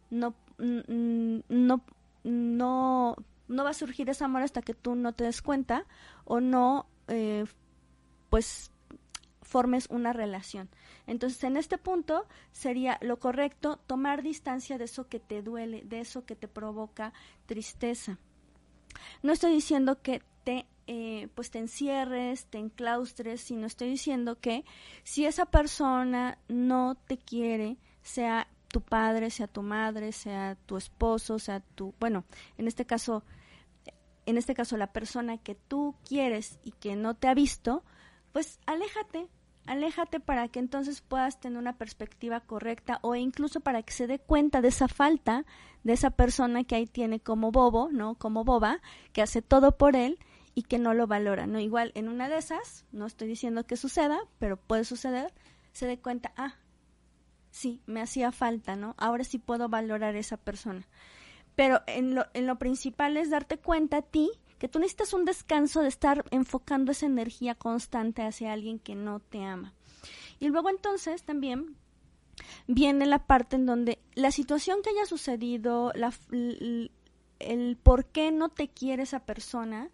no, no, no, no va a surgir ese amor hasta que tú no te des cuenta o no eh, pues formes una relación. Entonces, en este punto sería lo correcto tomar distancia de eso que te duele, de eso que te provoca tristeza. No estoy diciendo que te eh, pues te encierres, te enclaustres, sino estoy diciendo que si esa persona no te quiere, sea tu padre, sea tu madre, sea tu esposo, sea tu, bueno, en este caso, en este caso la persona que tú quieres y que no te ha visto, pues aléjate, aléjate para que entonces puedas tener una perspectiva correcta o incluso para que se dé cuenta de esa falta de esa persona que ahí tiene como bobo, ¿no? Como boba, que hace todo por él y que no lo valora, ¿no? Igual en una de esas, no estoy diciendo que suceda, pero puede suceder, se dé cuenta, ah, sí, me hacía falta, ¿no? Ahora sí puedo valorar esa persona. Pero en lo, en lo principal es darte cuenta a ti que tú necesitas un descanso de estar enfocando esa energía constante hacia alguien que no te ama. Y luego entonces también viene la parte en donde la situación que haya sucedido, la, el por qué no te quiere esa persona,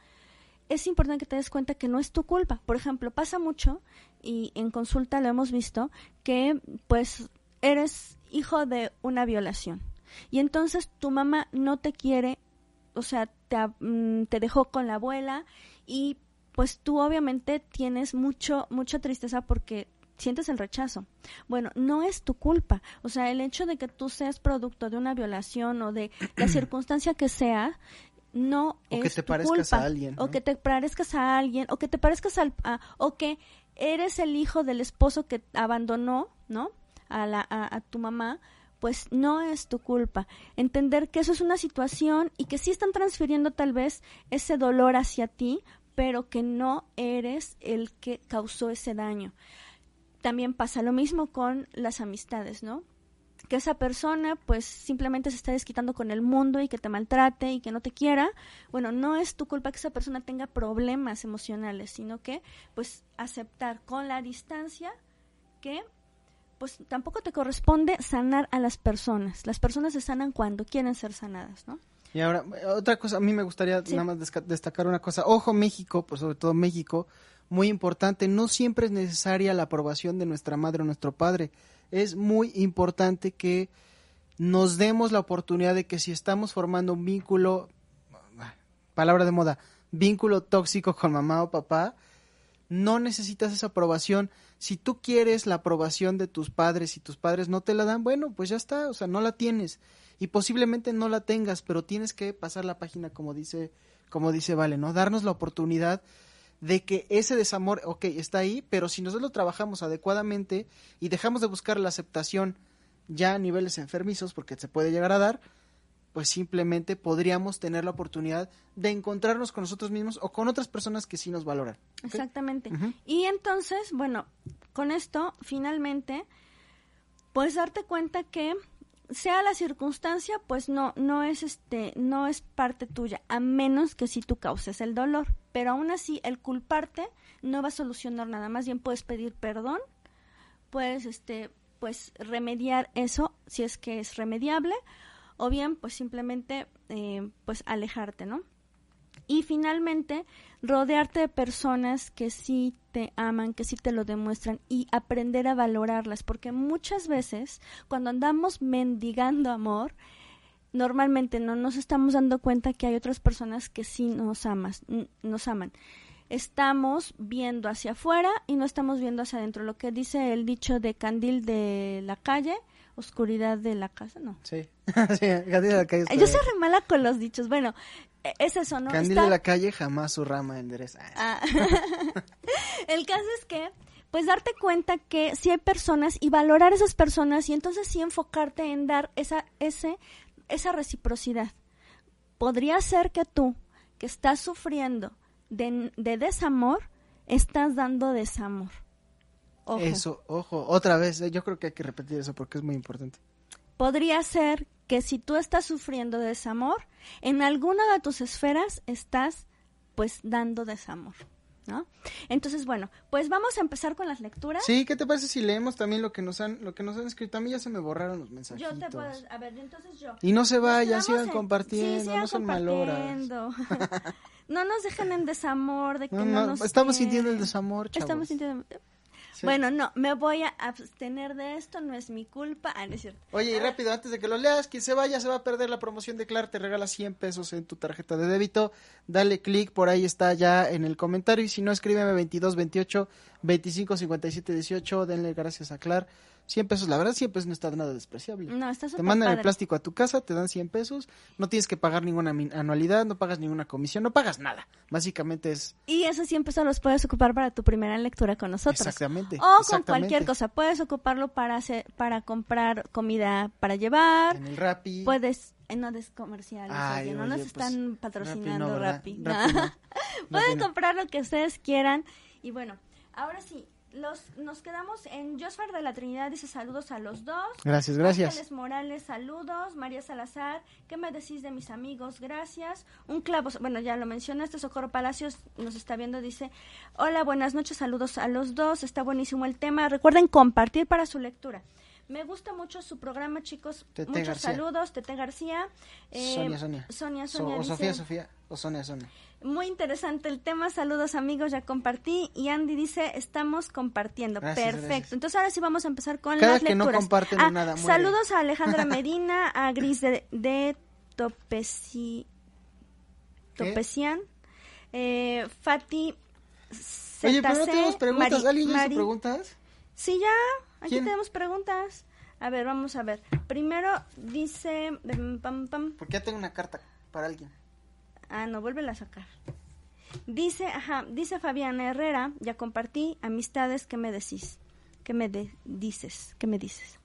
es importante que te des cuenta que no es tu culpa. Por ejemplo, pasa mucho, y en consulta lo hemos visto, que pues eres hijo de una violación. Y entonces tu mamá no te quiere, o sea, te, mm, te dejó con la abuela y pues tú obviamente tienes mucho, mucha tristeza porque sientes el rechazo. Bueno, no es tu culpa. O sea, el hecho de que tú seas producto de una violación o de la circunstancia que sea, no o es que te tu parezcas culpa. a alguien, O que te parezcas a alguien, o que te parezcas al... a- o que eres el hijo del esposo que abandonó, ¿no? A, la, a, a tu mamá, pues no es tu culpa. Entender que eso es una situación y que sí están transfiriendo tal vez ese dolor hacia ti, pero que no eres el que causó ese daño. También pasa lo mismo con las amistades, ¿no? que esa persona pues simplemente se está desquitando con el mundo y que te maltrate y que no te quiera, bueno, no es tu culpa que esa persona tenga problemas emocionales, sino que pues aceptar con la distancia que pues tampoco te corresponde sanar a las personas. Las personas se sanan cuando quieren ser sanadas, ¿no? Y ahora, otra cosa, a mí me gustaría Sí. nada más destacar una cosa. Ojo México, pues sobre todo México, muy importante, no siempre es necesaria la aprobación de nuestra madre o nuestro padre. Es muy importante que nos demos la oportunidad de que si estamos formando un vínculo, palabra de moda, vínculo tóxico con mamá o papá, no necesitas esa aprobación. Si tú quieres la aprobación de tus padres y tus padres no te la dan, bueno, pues ya está, o sea, no la tienes y posiblemente no la tengas, pero tienes que pasar la página como dice como dice Vale, ¿no? Darnos la oportunidad de que ese desamor, ok, está ahí, pero si nosotros lo trabajamos adecuadamente y dejamos de buscar la aceptación ya a niveles enfermizos, porque se puede llegar a dar, pues simplemente podríamos tener la oportunidad de encontrarnos con nosotros mismos o con otras personas que sí nos valoran. Exactamente. Y entonces, bueno, con esto, finalmente, puedes darte cuenta que sea la circunstancia, pues no, no es este, no es parte tuya, a menos que si tú causes el dolor. Pero aún así, el culparte no va a solucionar nada. Más bien puedes pedir perdón, puedes este, pues remediar eso si es que es remediable, o bien, pues simplemente, eh, pues alejarte, ¿no? Y finalmente, rodearte de personas que sí te aman, que sí te lo demuestran y aprender a valorarlas, porque muchas veces cuando andamos mendigando amor, normalmente no nos estamos dando cuenta que hay otras personas que sí nos amas, nos aman. Estamos viendo hacia afuera y no estamos viendo hacia adentro. Lo que dice el dicho de candil de la calle, oscuridad de la casa, no. Sí, sí, Candil de la calle. Yo soy re mala con los dichos. Bueno, e- es eso, ¿no? Candil Está- de la calle jamás su rama endereza. Ah. el caso es que, pues darte cuenta que sí hay personas y valorar esas personas y entonces sí enfocarte en dar esa, ese, esa reciprocidad. Podría ser que tú, que estás sufriendo de, de desamor, estás dando desamor. Ojo. Eso, ojo, otra vez, eh, yo creo que hay que repetir eso porque es muy importante. Podría ser que si tú estás sufriendo de desamor, en alguna de tus esferas estás pues dando desamor, ¿no? Entonces, bueno, pues vamos a empezar con las lecturas. Sí, ¿qué te parece si leemos también lo que nos han, lo que nos han escrito? A mí ya se me borraron los Yo mensajitos. te puedo, a ver, entonces yo. Y no se vayan, sigan en- compartiendo, sí, sigan no son maloras. compartiendo. no nos dejen en desamor de que No, no, no, nos estamos sintiendo el desamor, chavos. Estamos sintiendo Sí. Bueno, no, me voy a abstener de esto, no es mi culpa. Ah, no es cierto. Oye, y rápido, antes de que lo leas, quien se vaya se va a perder la promoción de Clar, te regala 100 pesos en tu tarjeta de débito. Dale clic, por ahí está ya en el comentario. Y si no, escríbeme 22 28 25 57 18. Denle gracias a Clar. 100 pesos, la verdad, 100 pesos no está nada despreciable. No, está Te mandan el padre. plástico a tu casa, te dan 100 pesos, no tienes que pagar ninguna anualidad, no pagas ninguna comisión, no pagas nada. Básicamente es Y esos 100 pesos los puedes ocupar para tu primera lectura con nosotros. exactamente. O con exactamente. cualquier cosa. Puedes ocuparlo para hacer, para comprar comida para llevar. En el Rappi. Puedes, no des comerciales, Ay, oye, no oye, nos pues, están patrocinando. Rappi. Rappi no. Pueden Rappi no. comprar lo que ustedes quieran. Y bueno, ahora sí, los, nos quedamos en Josfar de la Trinidad, dice saludos a los dos. Gracias, gracias. Ángeles Morales, saludos. María Salazar, ¿qué me decís de mis amigos? Gracias. Un clavo, bueno, ya lo mencionaste, Socorro Palacios nos está viendo, dice, hola, buenas noches, saludos a los dos, está buenísimo el tema. Recuerden compartir para su lectura. Me gusta mucho su programa, chicos. Tete Muchos García. saludos, Tete García. Eh, Sonia, Sonia. Sonia, So- Sonia. o dice, Sofía, Sofía. O Sonia, Sonia. Muy interesante el tema. Saludos amigos, ya compartí. Y Andy dice, estamos compartiendo. Gracias, Perfecto. gracias. Entonces ahora sí vamos a empezar con Cada las que no lecturas. comparten Ah, nada. Saludos a Alejandra Medina, a Gris de, de Topeci, eh, Fati Oye, pero no ZC, tenemos preguntas. Mari- ¿Alguien ya hizo Mari- preguntas? Sí, ya. Aquí ¿Quién? tenemos preguntas. A ver, vamos a ver. Primero dice... em, pam, pam. Porque ya tengo una carta para alguien. Ah, no, vuélvela a sacar. Dice, ajá, dice Fabiana Herrera, ya compartí, amistades, ¿qué me decís? ¿Qué me de- dices? ¿Qué me dices?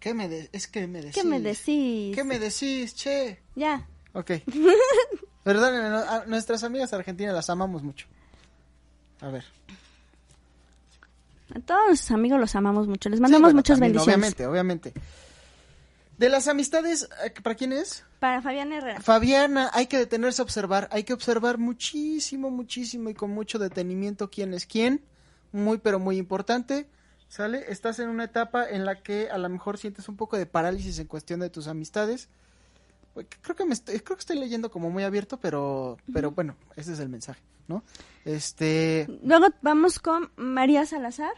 ¿Qué me de- es que me decís? ¿Qué me decís? ¿Qué me decís, che? Ya. Ok. Perdónenme, no- a nuestras amigas argentinas las amamos mucho. A ver. A todos nuestros amigos los amamos mucho. Les Sí, mandamos bueno, muchas también, bendiciones. Obviamente, obviamente. De las amistades, eh, ¿para quién es? Para Fabiana Herrera. Fabiana, hay que detenerse a observar, hay que observar muchísimo, muchísimo y con mucho detenimiento quién es quién, muy pero muy importante, ¿sale? Estás en una etapa en la que a lo mejor sientes un poco de parálisis en cuestión de tus amistades. Pues, Creo que me estoy, creo que estoy leyendo como muy abierto, pero, pero bueno, ese es el mensaje, ¿no? Este, Luego vamos con María Salazar.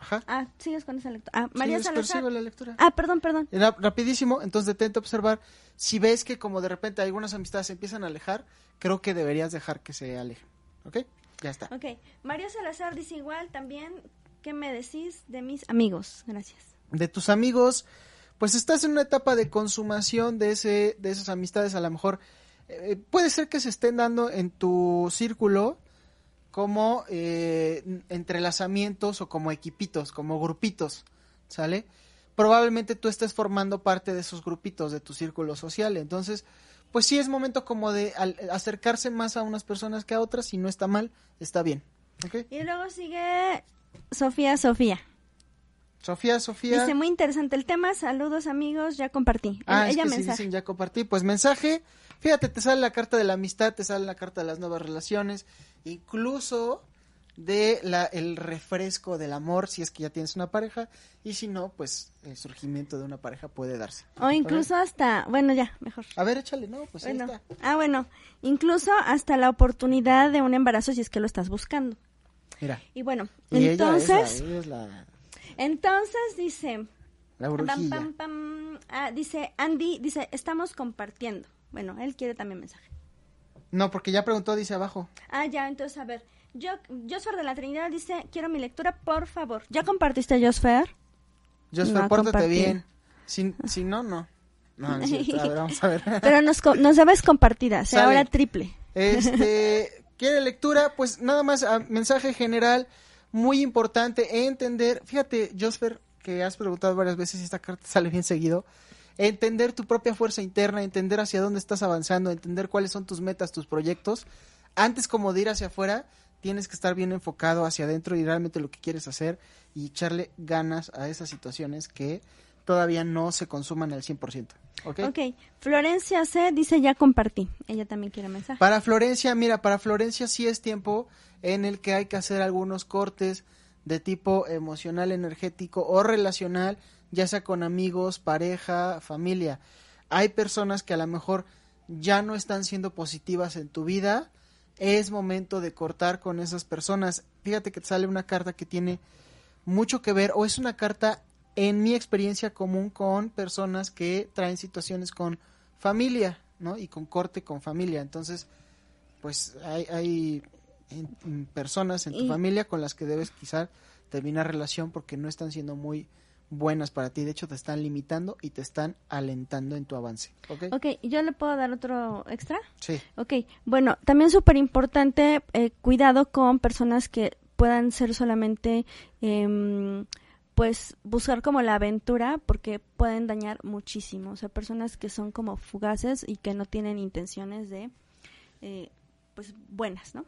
Ajá. Ah, sigues con esa lectura. Ah, María Sí, Salazar. persigo la lectura. Ah, perdón, perdón. Era rapidísimo, entonces detente a observar. Si ves que como de repente algunas amistades se empiezan a alejar, creo que deberías dejar que se alejen. ¿Ok? Ya está. Ok. María Salazar dice igual también, ¿qué me decís de mis amigos? Gracias. De tus amigos, pues estás en una etapa de consumación de, ese, de esas amistades. A lo mejor eh, puede ser que se estén dando en tu círculo como eh, entrelazamientos o como equipitos, como grupitos, ¿sale? Probablemente tú estés formando parte de esos grupitos de tu círculo social, entonces, pues sí es momento como de al- acercarse más a unas personas que a otras, si no está mal, está bien, ¿ok? Y luego sigue Sofía Sofía. Sofía, Sofía. Dice, muy interesante el tema. Saludos, amigos. Ya compartí. Ah, es Ella que sí mensaje. dicen ya compartí. Pues mensaje, fíjate, te sale la carta de la amistad, te sale la carta de las nuevas relaciones, incluso de la el refresco del amor si es que ya tienes una pareja y si no, pues el surgimiento de una pareja puede darse. O incluso hasta, bueno, ya, mejor. A ver, échale, no, pues ahí Bueno. está. Ah, bueno, incluso hasta la oportunidad de un embarazo si es que lo estás buscando. Mira. Y bueno, Y entonces, ella es la, ella es la, entonces dice, la pam, brujilla. pam, pam, ah, dice Andy, dice, estamos compartiendo. Bueno, él quiere también mensaje. No, porque ya preguntó, dice abajo. Ah, ya, entonces, a ver. Yo, Josfer de la Trinidad dice, quiero mi lectura, por favor. ¿Ya compartiste, Josfer? Josfer, No, pórtate compartí. bien. Si, si no, no. No, no es cierto. A ver, vamos a ver. Pero nos, nos debes compartida, o sea, Sale. ahora triple. Este, ¿quiere lectura? Pues nada más, ah, mensaje general, muy importante, entender, fíjate, Josper, que has preguntado varias veces si esta carta sale bien seguido, entender tu propia fuerza interna, entender hacia dónde estás avanzando, entender cuáles son tus metas, tus proyectos, antes como de ir hacia afuera, tienes que estar bien enfocado hacia adentro y realmente lo que quieres hacer y echarle ganas a esas situaciones que todavía no se consuman al 100%. ¿Ok? Ok, Florencia C dice, ya compartí. Ella también quiere mensaje. Para Florencia, mira, para Florencia sí es tiempo en el que hay que hacer algunos cortes de tipo emocional, energético o relacional, ya sea con amigos, pareja, familia. Hay personas que a lo mejor ya no están siendo positivas en tu vida. Es momento de cortar con esas personas. Fíjate que te sale una carta que tiene mucho que ver o es una carta en mi experiencia común con personas que traen situaciones con familia, ¿no? Y con corte con familia. Entonces, pues hay, hay en- en personas en tu Y- familia con las que debes quizás terminar relación porque no están siendo muy buenas para ti. De hecho, te están limitando y te están alentando en tu avance. ¿Ok? Ok, ¿yo le puedo dar otro extra? Sí. Ok, bueno, también súper importante, eh, cuidado con personas que puedan ser solamente, em, pues, buscar como la aventura, porque pueden dañar muchísimo. O sea, personas que son como fugaces y que no tienen intenciones de, eh, pues, buenas, ¿no?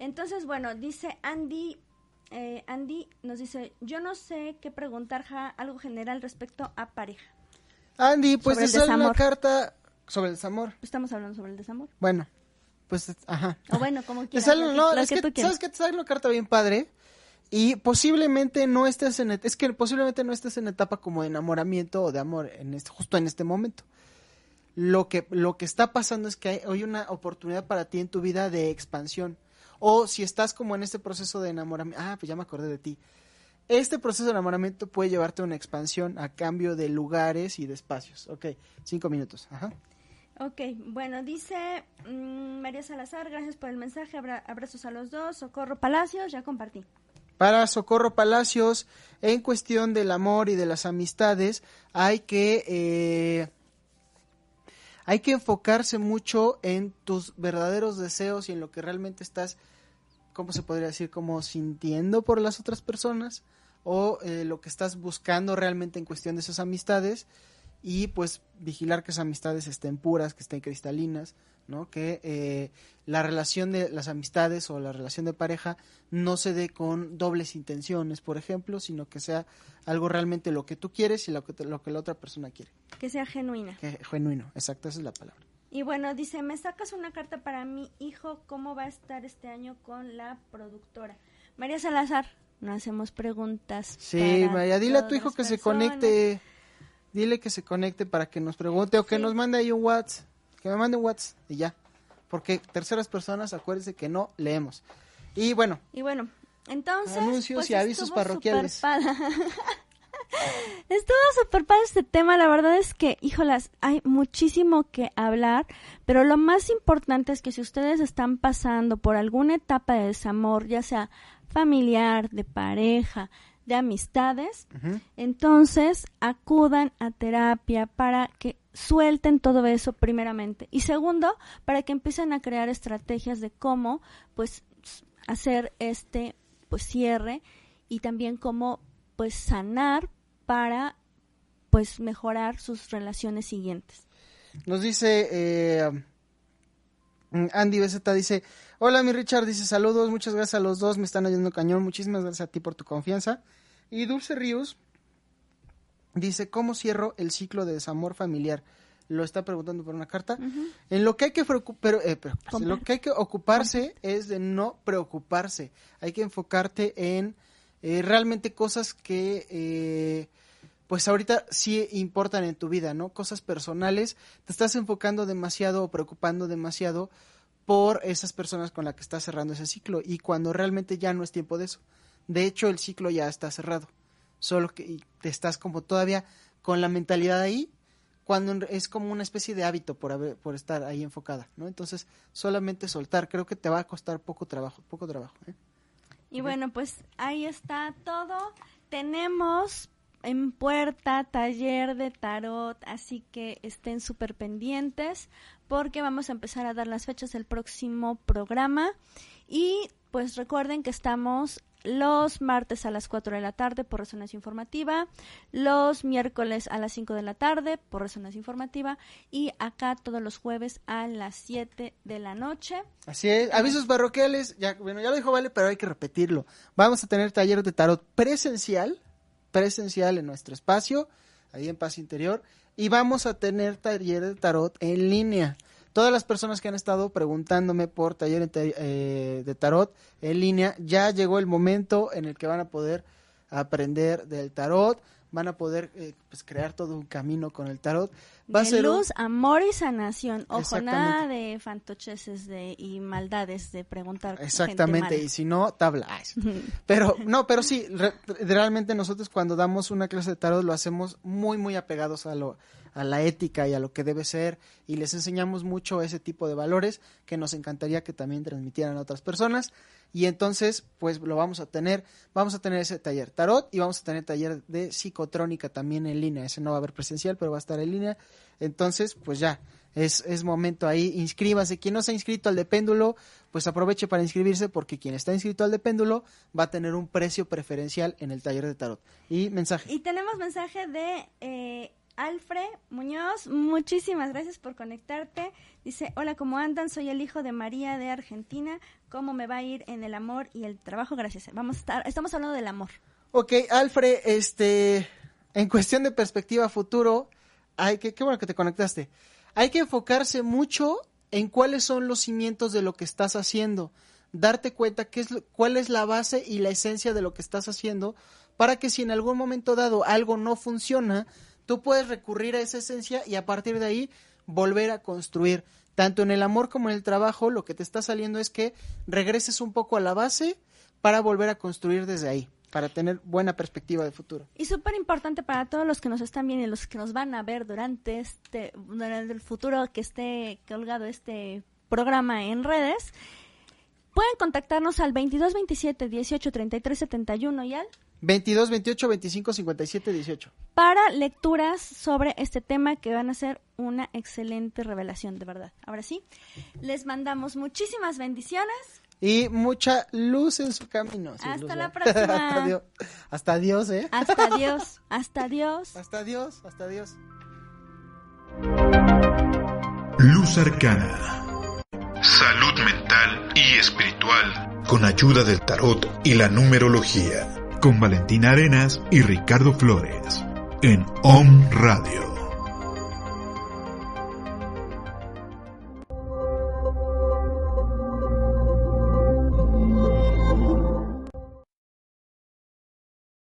Entonces, bueno, dice Andy, eh, Andy nos dice, yo no sé qué preguntar, ja, algo general respecto a pareja. Andy, pues sale una carta sobre el desamor. Estamos hablando sobre el desamor. Bueno, pues, ajá. O bueno, como quieras. sale, que- no, lo es que que, tú quieras. ¿sabes que Te sale una carta bien padre y posiblemente no estés en, es que posiblemente no estés en etapa como de enamoramiento o de amor en este, justo en este momento. Lo que, lo que está pasando es que hay, hay una oportunidad para ti en tu vida de expansión. O si estás como en este proceso de enamoramiento, ah, pues ya me acordé de ti. Este proceso de enamoramiento puede llevarte a una expansión a cambio de lugares y de espacios. Ok, cinco minutos. Ajá. Ok, bueno, dice mm, María Salazar, gracias por el mensaje, abra- abrazos a los dos, Socorro Palacios, ya compartí. Para Socorro Palacios, en cuestión del amor y de las amistades, hay que eh, hay que enfocarse mucho en tus verdaderos deseos y en lo que realmente estás, ¿cómo se podría decir? Como sintiendo por las otras personas o eh, lo que estás buscando realmente en cuestión de esas amistades y pues vigilar que esas amistades estén puras, que estén cristalinas, ¿no? Que eh, la relación de las amistades o la relación de pareja no se dé con dobles intenciones, por ejemplo, sino que sea algo realmente lo que tú quieres y lo que, te- lo que la otra persona quiere. Que sea genuina. Que genuino, exacto, esa es la palabra. Y bueno, dice, me sacas una carta para mi hijo, ¿cómo va a estar este año con la productora? María Salazar, no hacemos preguntas. Sí, María, dile a tu hijo que se conecte. Dile que se conecte para que nos pregunte o que Sí. nos mande ahí un WhatsApp. Que me mande un WhatsApp y ya. Porque terceras personas, acuérdense que no leemos. Y bueno, Y bueno, entonces... Anuncios pues, y avisos parroquiales. Estuvo súper padre este tema, la verdad es que, híjolas, hay muchísimo que hablar, pero lo más importante es que si ustedes están pasando por alguna etapa de desamor, ya sea familiar, de pareja, de amistades, entonces acudan a terapia para que suelten todo eso primeramente y segundo para que empiecen a crear estrategias de cómo pues hacer este pues cierre y también cómo pues sanar para pues mejorar sus relaciones siguientes. Nos dice eh, mm, Andy Beceta, dice, hola mi Richard, dice saludos, muchas gracias a los dos, me están ayudando cañón, muchísimas gracias a ti por tu confianza. Y Dulce Ríos dice, ¿cómo cierro el ciclo de desamor familiar? Lo está preguntando por una carta. En lo que hay que pero, eh, preocuparse, en lo que hay que ocuparse es de no preocuparse. Hay que enfocarte en eh, realmente cosas que eh, pues ahorita sí importan en tu vida, ¿no? Cosas personales. Te estás enfocando demasiado o preocupando demasiado por esas personas con las que estás cerrando ese ciclo y cuando realmente ya no es tiempo de eso. De hecho, el ciclo ya está cerrado. Solo que te estás como todavía con la mentalidad ahí cuando es como una especie de hábito por haber, por estar ahí enfocada, ¿no? Entonces, solamente soltar, creo que te va a costar poco trabajo, poco trabajo, ¿eh? Y bueno, pues ahí está todo. Tenemos en puerta taller de tarot, así que estén súper pendientes porque vamos a empezar a dar las fechas del próximo programa. Y pues recuerden que estamos los martes a las 4 de la tarde por Resonancia Informativa, los miércoles a las 5 de la tarde por Resonancia Informativa y acá todos los jueves a las 7 de la noche. Así es, avisos parroquiales, ya, bueno, ya lo dijo Vale, pero hay que repetirlo. Vamos a tener taller de tarot presencial, presencial en nuestro espacio, ahí en Paz Interior, y vamos a tener taller de tarot en línea. Todas las personas que han estado preguntándome por taller eh, de tarot en línea, ya llegó el momento en el que van a poder aprender del tarot, van a poder eh, pues, crear todo un camino con el tarot. Va a de un- luz, amor y sanación. Ojo, nada de fantocheses de, y maldades de preguntar. gente Exactamente, y si no, tabla. Pero, no, pero sí, re- realmente nosotros cuando damos una clase de tarot lo hacemos muy, muy apegados a lo a la ética y a lo que debe ser y les enseñamos mucho ese tipo de valores que nos encantaría que también transmitieran a otras personas y entonces pues lo vamos a tener, vamos a tener ese taller tarot y vamos a tener taller de psicotrónica también en línea, ese no va a haber presencial pero va a estar en línea, entonces pues ya, es, es momento ahí, inscríbase. Quien no se ha inscrito al de péndulo, pues aproveche para inscribirse porque quien está inscrito al de péndulo va a tener un precio preferencial en el taller de tarot. Y mensaje. Y tenemos mensaje de eh, Alfred Muñoz, muchísimas gracias por conectarte. Dice, hola, ¿cómo andan? Soy el hijo de María de Argentina. ¿Cómo me va a ir en el amor y el trabajo? Gracias. Vamos a estar, estamos hablando del amor. Ok, Alfred, este, en cuestión de perspectiva futuro, hay que, qué bueno que te conectaste. Hay que enfocarse mucho en cuáles son los cimientos de lo que estás haciendo. Darte cuenta qué es, cuál es la base y la esencia de lo que estás haciendo para que si en algún momento dado algo no funciona, tú puedes recurrir a esa esencia y a partir de ahí volver a construir. Tanto en el amor como en el trabajo, lo que te está saliendo es que regreses un poco a la base para volver a construir desde ahí, para tener buena perspectiva de futuro. Y súper importante para todos los que nos están viendo y los que nos van a ver durante este, durante el futuro que esté colgado este programa en redes, pueden contactarnos al 22 27 18 33 71 y al 22, 28, 25, 57, 18. para lecturas sobre este tema que van a ser una excelente revelación, de verdad. Ahora sí, les mandamos muchísimas bendiciones. Y mucha luz en su camino. Hasta luz, la ¿verdad? próxima. hasta, Dios, hasta Dios, ¿eh? Hasta Dios, hasta Dios. Hasta Dios, hasta Dios. Luz Arcana. Salud mental y espiritual. Con ayuda del tarot y la numerología. Con Valentina Arenas y Ricardo Flores. En OM Radio.